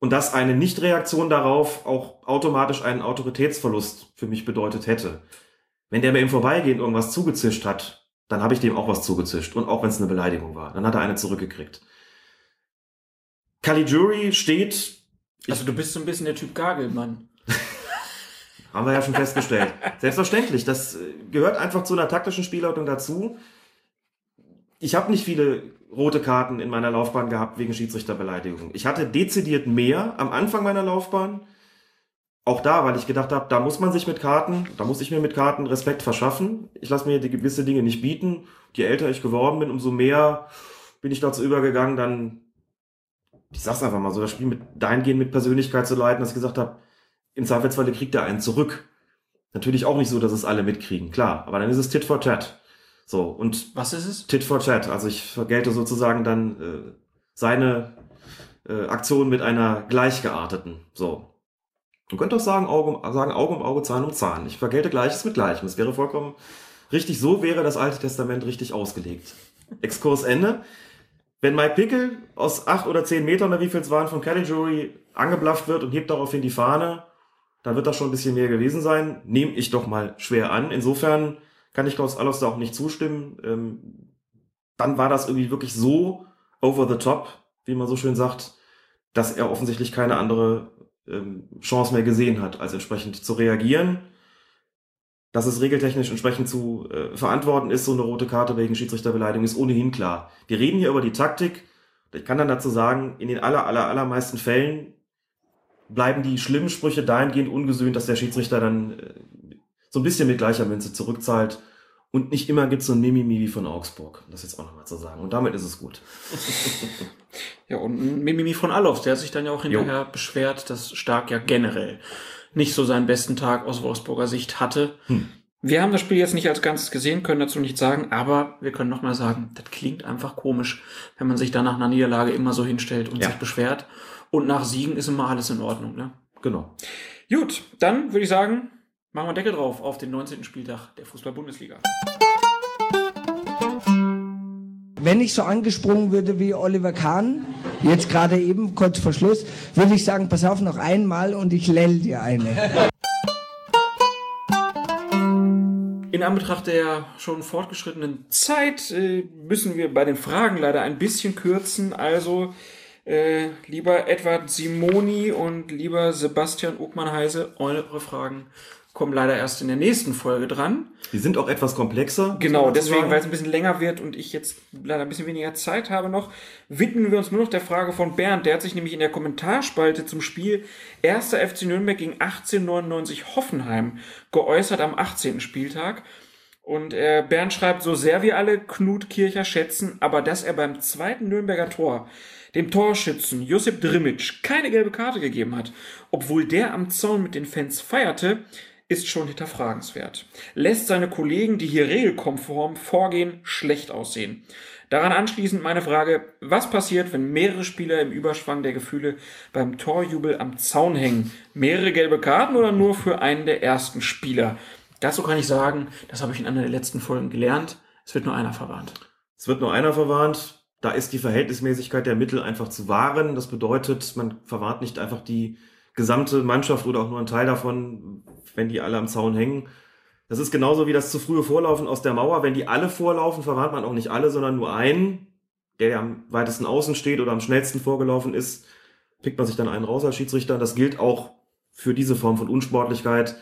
und dass eine Nichtreaktion darauf auch automatisch einen Autoritätsverlust für mich bedeutet hätte. Wenn der mir im Vorbeigehen irgendwas zugezischt hat, dann habe ich dem auch was zugezischt. Und auch wenn es eine Beleidigung war. Dann hat er eine zurückgekriegt. Caligiuri steht. Also du bist so ein bisschen der Typ Gagelmann. Haben wir ja schon festgestellt. Selbstverständlich. Das gehört einfach zu einer taktischen Spielleitung dazu. Ich habe nicht viele rote Karten in meiner Laufbahn gehabt wegen Schiedsrichterbeleidigung. Ich hatte dezidiert mehr am Anfang meiner Laufbahn. Auch da, weil ich gedacht habe, da muss man sich mit Karten, da muss ich mir mit Karten Respekt verschaffen. Ich lasse mir die gewisse Dinge nicht bieten. Je älter ich geworden bin, umso mehr bin ich dazu übergegangen, dann, ich sag's einfach mal so, das Spiel mit dahingehend mit Persönlichkeit zu leiten, dass ich gesagt habe, im Zweifelsfalle kriegt er einen zurück. Natürlich auch nicht so, dass es alle mitkriegen, klar. Aber dann ist es Tit for Tat. So, und. Was ist es? Tit for Tat. Also ich vergelte sozusagen dann äh, seine äh, Aktion mit einer gleichgearteten. So. Man könnte auch sagen, Auge, um, sagen Auge um Auge, Zahn um Zahn. Ich vergelte Gleiches mit Gleichem. Es wäre vollkommen richtig. So wäre das Alte Testament richtig ausgelegt. Exkurs Ende. Wenn Mike Pickel aus acht oder zehn Metern oder wie viel es waren von Caligiuri angeblafft wird und hebt daraufhin die Fahne, dann wird das schon ein bisschen mehr gewesen sein. Nehme ich doch mal schwer an. Insofern kann ich Klaus Allofs da auch nicht zustimmen. Ähm, dann war das irgendwie wirklich so over the top, wie man so schön sagt, dass er offensichtlich keine andere ähm, Chance mehr gesehen hat, als entsprechend zu reagieren. Dass es regeltechnisch entsprechend zu äh, verantworten ist, so eine rote Karte wegen Schiedsrichterbeleidigung, ist ohnehin klar. Wir reden hier über die Taktik. Ich kann dann dazu sagen, in den aller, aller, allermeisten Fällen bleiben die schlimmen Sprüche dahingehend ungesühnt, dass der Schiedsrichter dann äh, so ein bisschen mit gleicher Münze zurückzahlt. Und nicht immer gibt's so ein Mimimi wie von Augsburg. Das jetzt auch nochmal zu sagen. Und damit ist es gut. ja, und ein Mimimi von Allofs, der hat sich dann ja auch hinterher jo. beschwert, dass Stark ja generell nicht so seinen besten Tag aus Wolfsburger Sicht hatte. Hm. Wir haben das Spiel jetzt nicht als Ganzes gesehen, können dazu nichts sagen, aber wir können nochmal sagen, das klingt einfach komisch, wenn man sich dann nach einer Niederlage immer so hinstellt und ja. sich beschwert. Und nach Siegen ist immer alles in Ordnung, ne? Genau. Gut, dann würde ich sagen, Machen wir Deckel drauf auf den 19. Spieltag der Fußball-Bundesliga. Wenn ich so angesprungen würde wie Oliver Kahn, jetzt gerade eben, kurz vor Schluss, würde ich sagen, pass auf, noch einmal und ich lell dir eine. In Anbetracht der schon fortgeschrittenen Zeit äh, müssen wir bei den Fragen leider ein bisschen kürzen. Also äh, lieber Edward Simoni und lieber Sebastian Uckmann-Heise, eure Fragen kommen leider erst in der nächsten Folge dran. Die sind auch etwas komplexer. Genau, deswegen, weil es ein bisschen länger wird und ich jetzt leider ein bisschen weniger Zeit habe noch, widmen wir uns nur noch der Frage von Bernd. Der hat sich nämlich in der Kommentarspalte zum Spiel 1. FC Nürnberg gegen 1899 Hoffenheim geäußert am 18. Spieltag. Und äh, Bernd schreibt, so sehr wir alle Knut Kircher schätzen, aber dass er beim zweiten Nürnberger Tor dem Torschützen Josip Drimic keine gelbe Karte gegeben hat, obwohl der am Zaun mit den Fans feierte, ist schon hinterfragenswert. Lässt seine Kollegen, die hier regelkonform vorgehen, schlecht aussehen. Daran anschließend meine Frage, was passiert, wenn mehrere Spieler im Überschwang der Gefühle beim Torjubel am Zaun hängen? Mehrere gelbe Karten oder nur für einen der ersten Spieler? Dazu kann ich sagen, das habe ich in einer der letzten Folgen gelernt, es wird nur einer verwarnt. Es wird nur einer verwarnt. Da ist die Verhältnismäßigkeit der Mittel einfach zu wahren. Das bedeutet, man verwarnt nicht einfach die gesamte Mannschaft oder auch nur einen Teil davon, wenn die alle am Zaun hängen. Das ist genauso wie das zu frühe Vorlaufen aus der Mauer. Wenn die alle vorlaufen, verwarnt man auch nicht alle, sondern nur einen, der am weitesten außen steht oder am schnellsten vorgelaufen ist, pickt man sich dann einen raus als Schiedsrichter. Das gilt auch für diese Form von Unsportlichkeit.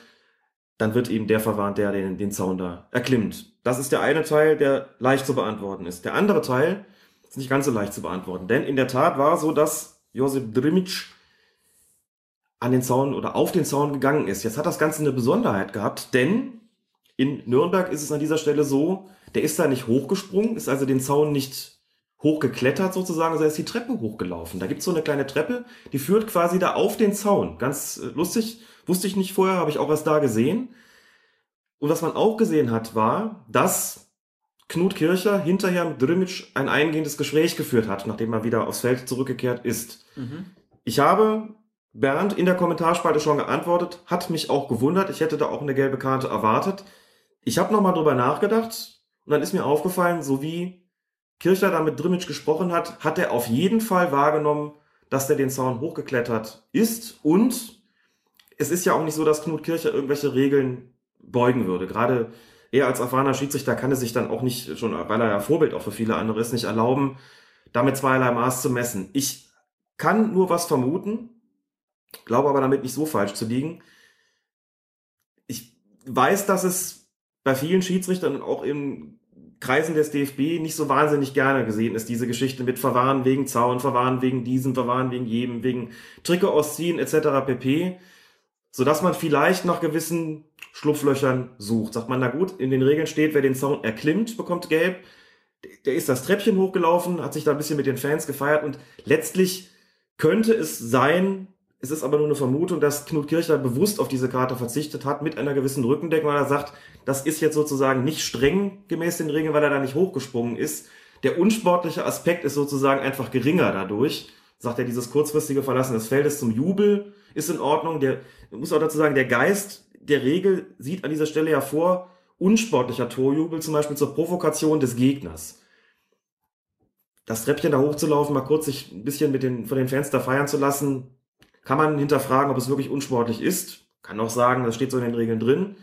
Dann wird eben der verwarnt, der den, den Zaun da erklimmt. Das ist der eine Teil, der leicht zu beantworten ist. Der andere Teil ist nicht ganz so leicht zu beantworten. Denn in der Tat war so, dass Josip Drimic an den Zaun oder auf den Zaun gegangen ist. Jetzt hat das Ganze eine Besonderheit gehabt, denn in Nürnberg ist es an dieser Stelle so, der ist da nicht hochgesprungen, ist also den Zaun nicht hochgeklettert sozusagen, sondern ist die Treppe hochgelaufen. Da gibt's so eine kleine Treppe, die führt quasi da auf den Zaun. Ganz äh, lustig, wusste ich nicht vorher, habe ich auch erst da gesehen. Und was man auch gesehen hat, war, dass Knut Kircher hinterher mit Drimic ein eingehendes Gespräch geführt hat, nachdem er wieder aufs Feld zurückgekehrt ist. Ich habe Bernd in der Kommentarspalte schon geantwortet, hat mich auch gewundert. Ich hätte da auch eine gelbe Karte erwartet. Ich habe nochmal drüber nachgedacht und dann ist mir aufgefallen, so wie Kircher da mit Drimic gesprochen hat, hat er auf jeden Fall wahrgenommen, dass der den Zaun hochgeklettert ist und es ist ja auch nicht so, dass Knut Kircher irgendwelche Regeln beugen würde. Gerade er als erfahrener Schiedsrichter kann es sich dann auch nicht, schon weil er ja Vorbild auch für viele andere ist, nicht erlauben, damit zweierlei Maß zu messen. Ich kann nur was vermuten, glaube aber damit nicht so falsch zu liegen. Ich weiß, dass es bei vielen Schiedsrichtern und auch in Kreisen des DFB nicht so wahnsinnig gerne gesehen ist, diese Geschichte mit Verwahren wegen Zaun, Verwahren wegen diesem, Verwahren wegen jedem, wegen Trikot ausziehen etc. pp. Sodass man vielleicht nach gewissen Schlupflöchern sucht. Sagt man, na gut, in den Regeln steht, wer den Zaun erklimmt, bekommt gelb. Der ist das Treppchen hochgelaufen, hat sich da ein bisschen mit den Fans gefeiert und letztlich könnte es sein, es ist aber nur eine Vermutung, dass Knut Kircher bewusst auf diese Karte verzichtet hat, mit einer gewissen Rückendeckung, weil er sagt, das ist jetzt sozusagen nicht streng gemäß den Regeln, weil er da nicht hochgesprungen ist. Der unsportliche Aspekt ist sozusagen einfach geringer dadurch. Sagt er, dieses kurzfristige Verlassen des Feldes zum Jubel ist in Ordnung. Der muss auch dazu sagen, der Geist der Regel sieht an dieser Stelle ja vor, unsportlicher Torjubel zum Beispiel zur Provokation des Gegners. Das Treppchen da hochzulaufen, mal kurz sich ein bisschen mit den, von den Fans da feiern zu lassen, kann man hinterfragen, ob es wirklich unsportlich ist. Kann auch sagen, das steht so in den Regeln drin.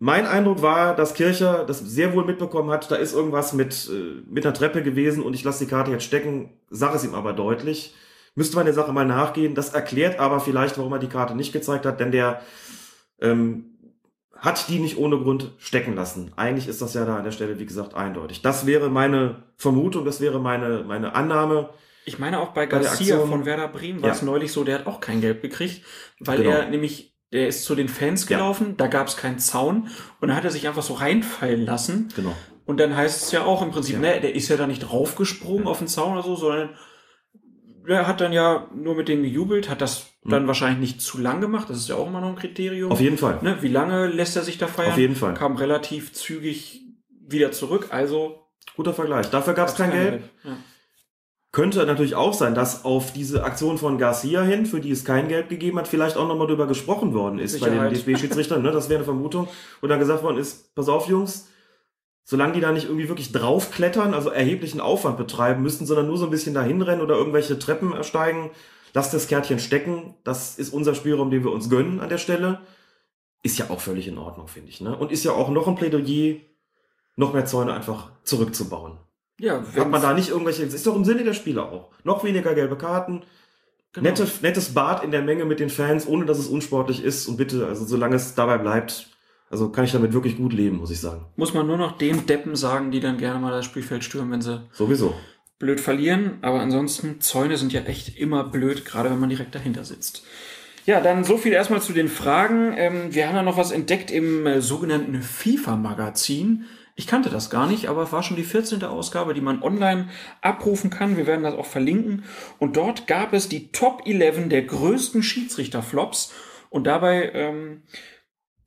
Mein Eindruck war, dass Kircher das sehr wohl mitbekommen hat, da ist irgendwas mit, äh, mit einer Treppe gewesen und ich lasse die Karte jetzt stecken, sag es ihm aber deutlich. Müsste man der Sache mal nachgehen. Das erklärt aber vielleicht, warum er die Karte nicht gezeigt hat, denn der ähm, hat die nicht ohne Grund stecken lassen. Eigentlich ist das ja da an der Stelle, wie gesagt, eindeutig. Das wäre meine Vermutung, das wäre meine, meine Annahme. Ich meine auch bei Garcia Aktion- von Werder Bremen war Ja. es neulich so, der hat auch kein Geld gekriegt, weil Genau. er nämlich, der ist zu den Fans Ja. gelaufen, da gab es keinen Zaun und da hat er sich einfach so reinfallen lassen. Genau. Und dann heißt es ja auch im Prinzip, ne, der ist ja da nicht draufgesprungen auf den Zaun oder so, sondern der hat dann ja nur mit denen gejubelt, hat das dann wahrscheinlich nicht zu lang gemacht, das ist ja auch immer noch ein Kriterium. Mhm. Auf jeden Fall. Ne, wie lange lässt er sich da feiern? Auf jeden Fall. Kam relativ zügig wieder zurück, also Guter Vergleich. Dafür gab es kein Gelb. Ja. Könnte natürlich auch sein, dass auf diese Aktion von Garcia hin, für die es kein Gelb gegeben hat, vielleicht auch nochmal drüber gesprochen worden ist bei den Sicherheit. DFB-Schiedsrichtern. Ne? Das wäre eine Vermutung. Und dann gesagt worden ist, pass auf, Jungs, solange die da nicht irgendwie wirklich draufklettern, also erheblichen Aufwand betreiben müssten, sondern nur so ein bisschen dahin rennen oder irgendwelche Treppen ersteigen, lasst das Kärtchen stecken. Das ist unser Spielraum, den wir uns gönnen an der Stelle. Ist ja auch völlig in Ordnung, finde ich. Ne? Und ist ja auch noch ein Plädoyer, noch mehr Zäune einfach zurückzubauen. Ja, Hat man da nicht irgendwelche, das ist doch im Sinne der Spieler auch. Noch weniger gelbe Karten, Genau. Nette, nettes Bad in der Menge mit den Fans, ohne dass es unsportlich ist. Und bitte, also solange es dabei bleibt, also kann ich damit wirklich gut leben, muss ich sagen. Muss man nur noch den Deppen sagen, die dann gerne mal das Spielfeld stürmen, wenn sie Sowieso. blöd verlieren. Aber ansonsten, Zäune sind ja echt immer blöd, gerade wenn man direkt dahinter sitzt. Ja, dann so viel erstmal zu den Fragen. Ähm, wir haben ja noch was entdeckt im äh, sogenannten FIFA-Magazin. Ich kannte das gar nicht, aber es war schon die 14. Ausgabe, die man online abrufen kann. Wir werden das auch verlinken. Und dort gab es die Top 11 der größten Schiedsrichterflops. Und dabei ähm,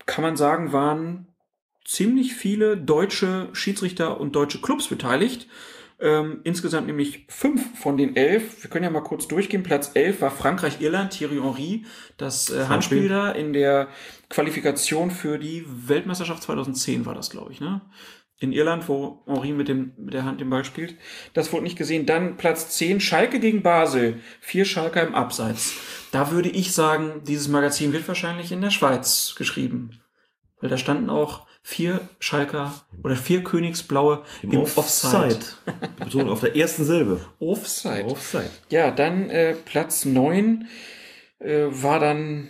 kann man sagen, waren ziemlich viele deutsche Schiedsrichter und deutsche Clubs beteiligt. Ähm, insgesamt nämlich fünf von den elf. Wir können ja mal kurz durchgehen. Platz elf war Frankreich-Irland, Thierry Henry, das äh, Handspiel da in der Qualifikation für die Weltmeisterschaft 2010 war das, glaube ich, ne? In Irland, wo Henry mit, dem, mit der Hand den Ball spielt. Das wurde nicht gesehen. Dann Platz 10, Schalke gegen Basel. Vier Schalker im Abseits. Da würde ich sagen, dieses Magazin wird wahrscheinlich in der Schweiz geschrieben. Weil da standen auch vier Schalker oder vier Königsblaue im, Offside. Betonung auf der ersten Silbe. Offside. Offside. Ja, dann äh, Platz 9 äh, war dann,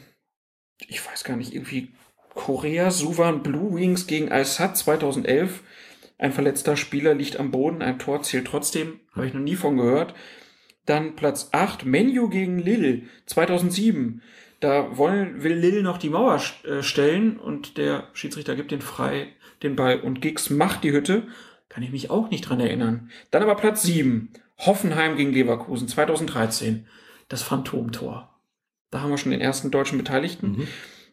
ich weiß gar nicht, irgendwie Korea, Suvan Blue Wings gegen Al-Sad 2011. Ein verletzter Spieler liegt am Boden, ein Tor zählt trotzdem, habe ich noch nie von gehört. Dann Platz 8, Menu gegen Lille 2007. Da wollen, will Lille noch die Mauer äh, stellen und der Schiedsrichter gibt den frei, den Ball und Giggs macht die Hütte. Kann ich mich auch nicht dran erinnern. Dann aber Platz 7, Hoffenheim gegen Leverkusen 2013. Das Phantomtor. Da haben wir schon den ersten deutschen Beteiligten. Mhm.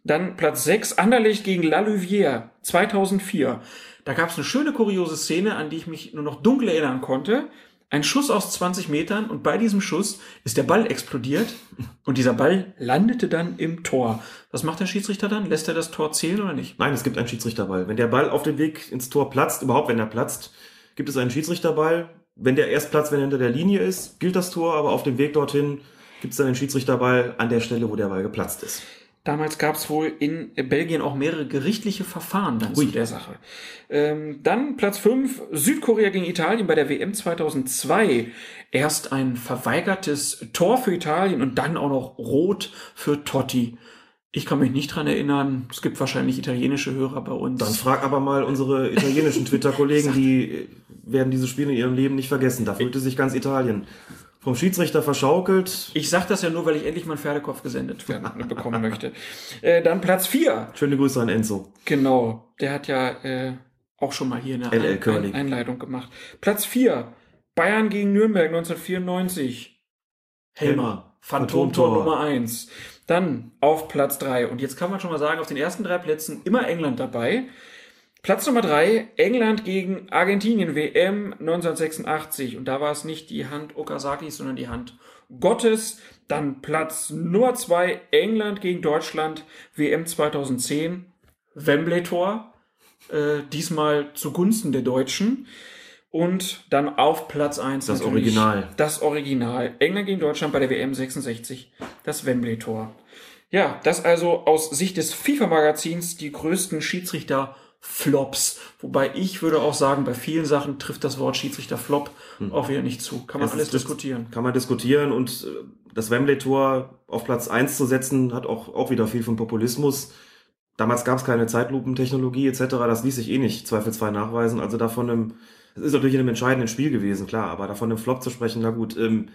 Dann Platz 6, Anderlecht gegen La Louvière 2004. Da gab es eine schöne kuriose Szene, an die ich mich nur noch dunkel erinnern konnte. Ein Schuss aus 20 Metern und bei diesem Schuss ist der Ball explodiert und dieser Ball landete dann im Tor. Was macht der Schiedsrichter dann? Lässt er das Tor zählen oder nicht? Nein, es gibt einen Schiedsrichterball. Wenn der Ball auf dem Weg ins Tor platzt, überhaupt wenn er platzt, gibt es einen Schiedsrichterball. Wenn der erst platzt, wenn er hinter der Linie ist, gilt das Tor, aber auf dem Weg dorthin gibt es dann einen Schiedsrichterball an der Stelle, wo der Ball geplatzt ist. Damals gab es wohl in Belgien auch mehrere gerichtliche Verfahren dann zu der Sache. Ähm, dann Platz 5, Südkorea gegen Italien bei der WM 2002. Erst ein verweigertes Tor für Italien und dann auch noch Rot für Totti. Ich kann mich nicht dran erinnern. Es gibt wahrscheinlich italienische Hörer bei uns. Dann frag aber mal unsere italienischen Twitter-Kollegen, die werden dieses Spiel in ihrem Leben nicht vergessen. Da fühlte sich ganz Italien vom Schiedsrichter verschaukelt. Ich sag das ja nur, weil ich endlich mal einen Pferdekopf gesendet werden, bekommen möchte. Äh, dann Platz 4. Schöne Grüße an Enzo. Genau. Der hat ja äh, auch schon mal hier eine LL Ein Einleitung gemacht. Platz 4. Bayern gegen Nürnberg 1994. Helmer. Phantomtor Phantomtor. Nummer 1. Dann auf Platz 3. Und jetzt kann man schon mal sagen, auf den ersten drei Plätzen immer England dabei. Platz Nummer 3, England gegen Argentinien, WM 1986. Und da war es nicht die Hand Okazakis, sondern die Hand Gottes. Dann Platz Nummer 2, England gegen Deutschland, WM 2010. Wembley-Tor, äh, diesmal zugunsten der Deutschen. Und dann auf Platz 1 Das Original. Das Original. England gegen Deutschland bei der WM 66, das Wembley-Tor. Ja, das also aus Sicht des FIFA-Magazins die größten Schiedsrichter-Flops. Wobei ich würde auch sagen, bei vielen Sachen trifft das Wort Schiedsrichter-Flop auch wieder nicht zu. Kann man Es alles diskutieren. Kann man diskutieren und äh, das Wembley-Tor auf Platz 1 zu setzen, hat auch, auch wieder viel von Populismus. Damals gab es keine Zeitlupentechnologie etc., das ließ sich eh nicht zweifelsfrei nachweisen. Also davon einem, es ist natürlich in einem entscheidenden Spiel gewesen, klar, aber davon einem Flop zu sprechen, na gut. Ähm,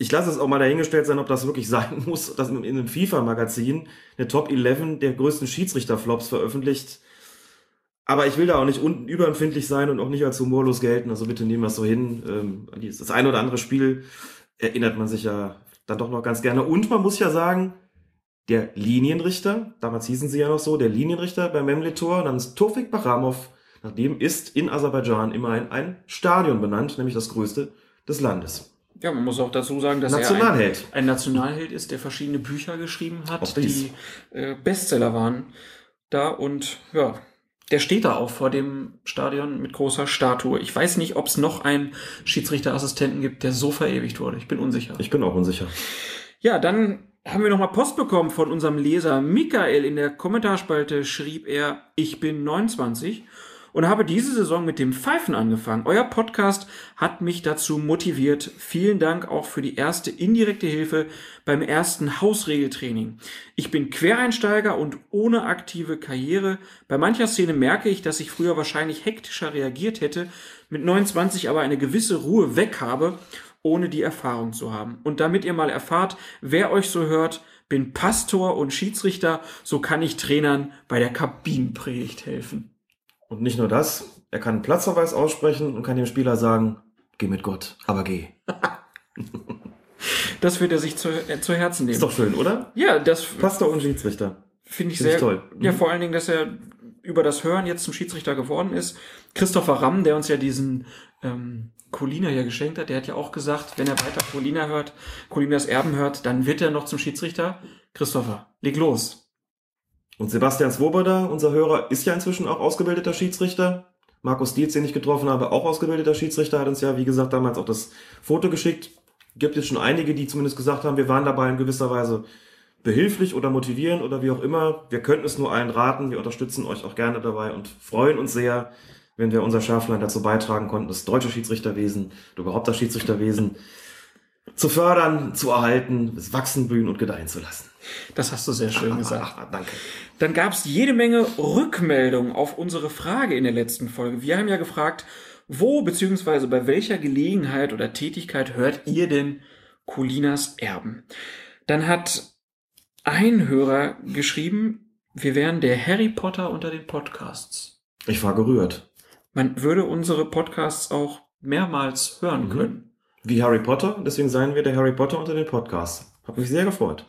ich lasse es auch mal dahingestellt sein, ob das wirklich sein muss, dass in in einem FIFA-Magazin eine Top 11 der größten Schiedsrichter-Flops veröffentlicht. Aber ich will da auch nicht unten überempfindlich sein und auch nicht als humorlos gelten. Also bitte nehmen wir es so hin. Ähm, an dieses- das eine oder andere Spiel erinnert man sich ja dann doch noch ganz gerne. Und man muss ja sagen, der Linienrichter, damals hießen sie ja noch so, der Linienrichter beim Memle-Tor namens Tofik Baramov, nach dem ist in Aserbaidschan immerhin ein Stadion benannt, nämlich das größte des Landes. Ja, man muss auch dazu sagen, dass Nationalheld. er ein, ein Nationalheld ist, der verschiedene Bücher geschrieben hat, die äh, Bestseller waren da und ja, der steht da auch vor dem Stadion mit großer Statue. Ich weiß nicht, ob es noch einen Schiedsrichterassistenten gibt, der so verewigt wurde. Ich bin unsicher. Ich bin auch unsicher. Ja, dann haben wir nochmal Post bekommen von unserem Leser Michael. In der Kommentarspalte schrieb er, ich bin 29 und habe diese Saison mit dem Pfeifen angefangen. Euer Podcast hat mich dazu motiviert. Vielen Dank auch für die erste indirekte Hilfe beim ersten Hausregeltraining. Ich bin Quereinsteiger und ohne aktive Karriere. Bei mancher Szene merke ich, dass ich früher wahrscheinlich hektischer reagiert hätte, mit 29 aber eine gewisse Ruhe weg habe ohne die Erfahrung zu haben. Und damit ihr mal erfahrt, wer euch so hört, bin Pastor und Schiedsrichter, so kann ich Trainern bei der Kabinenpredigt helfen. Und nicht nur das, er kann Platzverweis aussprechen und kann dem Spieler sagen, geh mit Gott, aber geh. das wird er sich zu, äh, zu Herzen nehmen. Ist doch schön, oder? Ja, das Pastor und Schiedsrichter. Finde ich Find sehr ich toll. Ja, mhm. vor allen Dingen, dass er über das Hören jetzt zum Schiedsrichter geworden ist. Christopher Ramm, der uns ja diesen ähm, Colina ja geschenkt hat, der hat ja auch gesagt, wenn er weiter Colina hört, Colinas Erben hört, dann wird er noch zum Schiedsrichter. Christopher, leg los. Und Sebastian Swoboda, unser Hörer, ist ja inzwischen auch ausgebildeter Schiedsrichter. Markus Dietz, den ich getroffen habe, auch ausgebildeter Schiedsrichter, hat uns ja, wie gesagt, damals auch das Foto geschickt. Gibt es schon einige, die zumindest gesagt haben, wir waren dabei in gewisser Weise behilflich oder motivieren oder wie auch immer. Wir könnten es nur allen raten. Wir unterstützen euch auch gerne dabei und freuen uns sehr, wenn wir unser Schärflein dazu beitragen konnten, das deutsche Schiedsrichterwesen überhaupt das Schiedsrichterwesen zu fördern, zu erhalten, es wachsen, blühen und gedeihen zu lassen. Das hast du sehr schön gesagt. Ah, danke. Dann gab es jede Menge Rückmeldungen auf unsere Frage in der letzten Folge. Wir haben ja gefragt, wo bzw. bei welcher Gelegenheit oder Tätigkeit hört ihr denn Colinas Erben? Dann hat ein Hörer geschrieben, wir wären der Harry Potter unter den Podcasts. Ich war gerührt. Man würde unsere Podcasts auch mehrmals hören mhm. können. Wie Harry Potter, deswegen seien wir der Harry Potter unter den Podcasts. Hat mich sehr gefreut.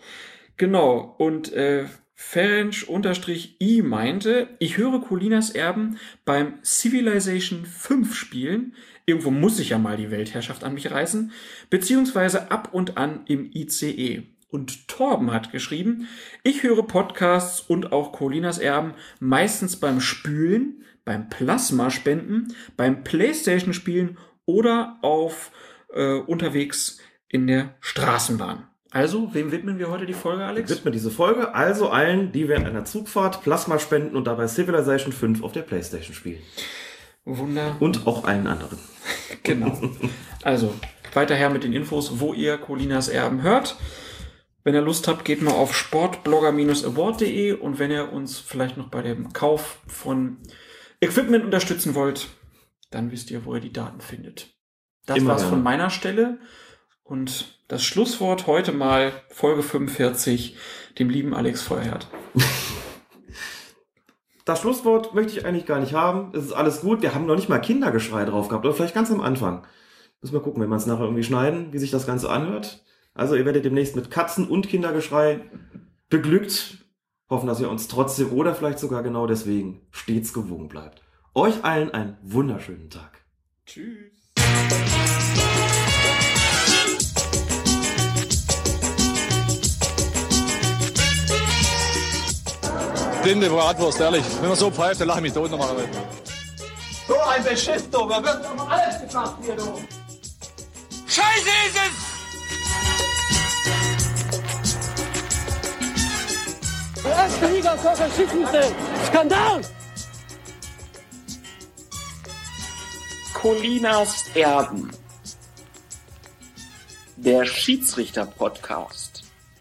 Genau, und äh, Ferenc-I meinte, ich höre Colinas Erben beim Civilization 5 spielen. Irgendwo muss ich ja mal die Weltherrschaft an mich reißen. Beziehungsweise ab und an im ICE. Und Torben hat geschrieben, ich höre Podcasts und auch Colinas Erben meistens beim Spülen, beim Plasmaspenden, beim Playstation spielen oder auf äh, unterwegs in der Straßenbahn. Also, wem widmen wir heute die Folge, Alex? Wir widmen diese Folge also allen, die während einer Zugfahrt Plasma spenden und dabei Civilization 5 auf der Playstation spielen. Wunder. Und auch allen anderen. genau. Also, weiter her mit den Infos, wo ihr Colinas Erben hört. Wenn ihr Lust habt, geht mal auf sportblogger-award.de und wenn ihr uns vielleicht noch bei dem Kauf von Equipment unterstützen wollt, dann wisst ihr, wo ihr die Daten findet. Das Immer war's gerne. von meiner Stelle. Und das Schlusswort heute mal, Folge 45, dem lieben Alex Feuerherd. Das Schlusswort möchte ich eigentlich gar nicht haben. Es ist alles gut. Wir haben noch nicht mal Kindergeschrei drauf gehabt. Oder vielleicht ganz am Anfang. Müssen wir gucken, wenn wir es nachher irgendwie schneiden, wie sich das Ganze anhört. Also ihr werdet demnächst mit Katzen und Kindergeschrei beglückt. Hoffen, dass ihr uns trotzdem oder vielleicht sogar genau deswegen stets gewogen bleibt. Euch allen einen wunderschönen Tag. Tschüss. Blinde Bratwurst, ehrlich. Wenn man so pfeift, dann lache ich mich tot nochmal. So ein Beschiss, du. Da wird doch alles gemacht hier, du. Scheiße ist es! Erste Liga Schiedsrichter. Skandal! Colinas Erben. Der Schiedsrichter-Podcast.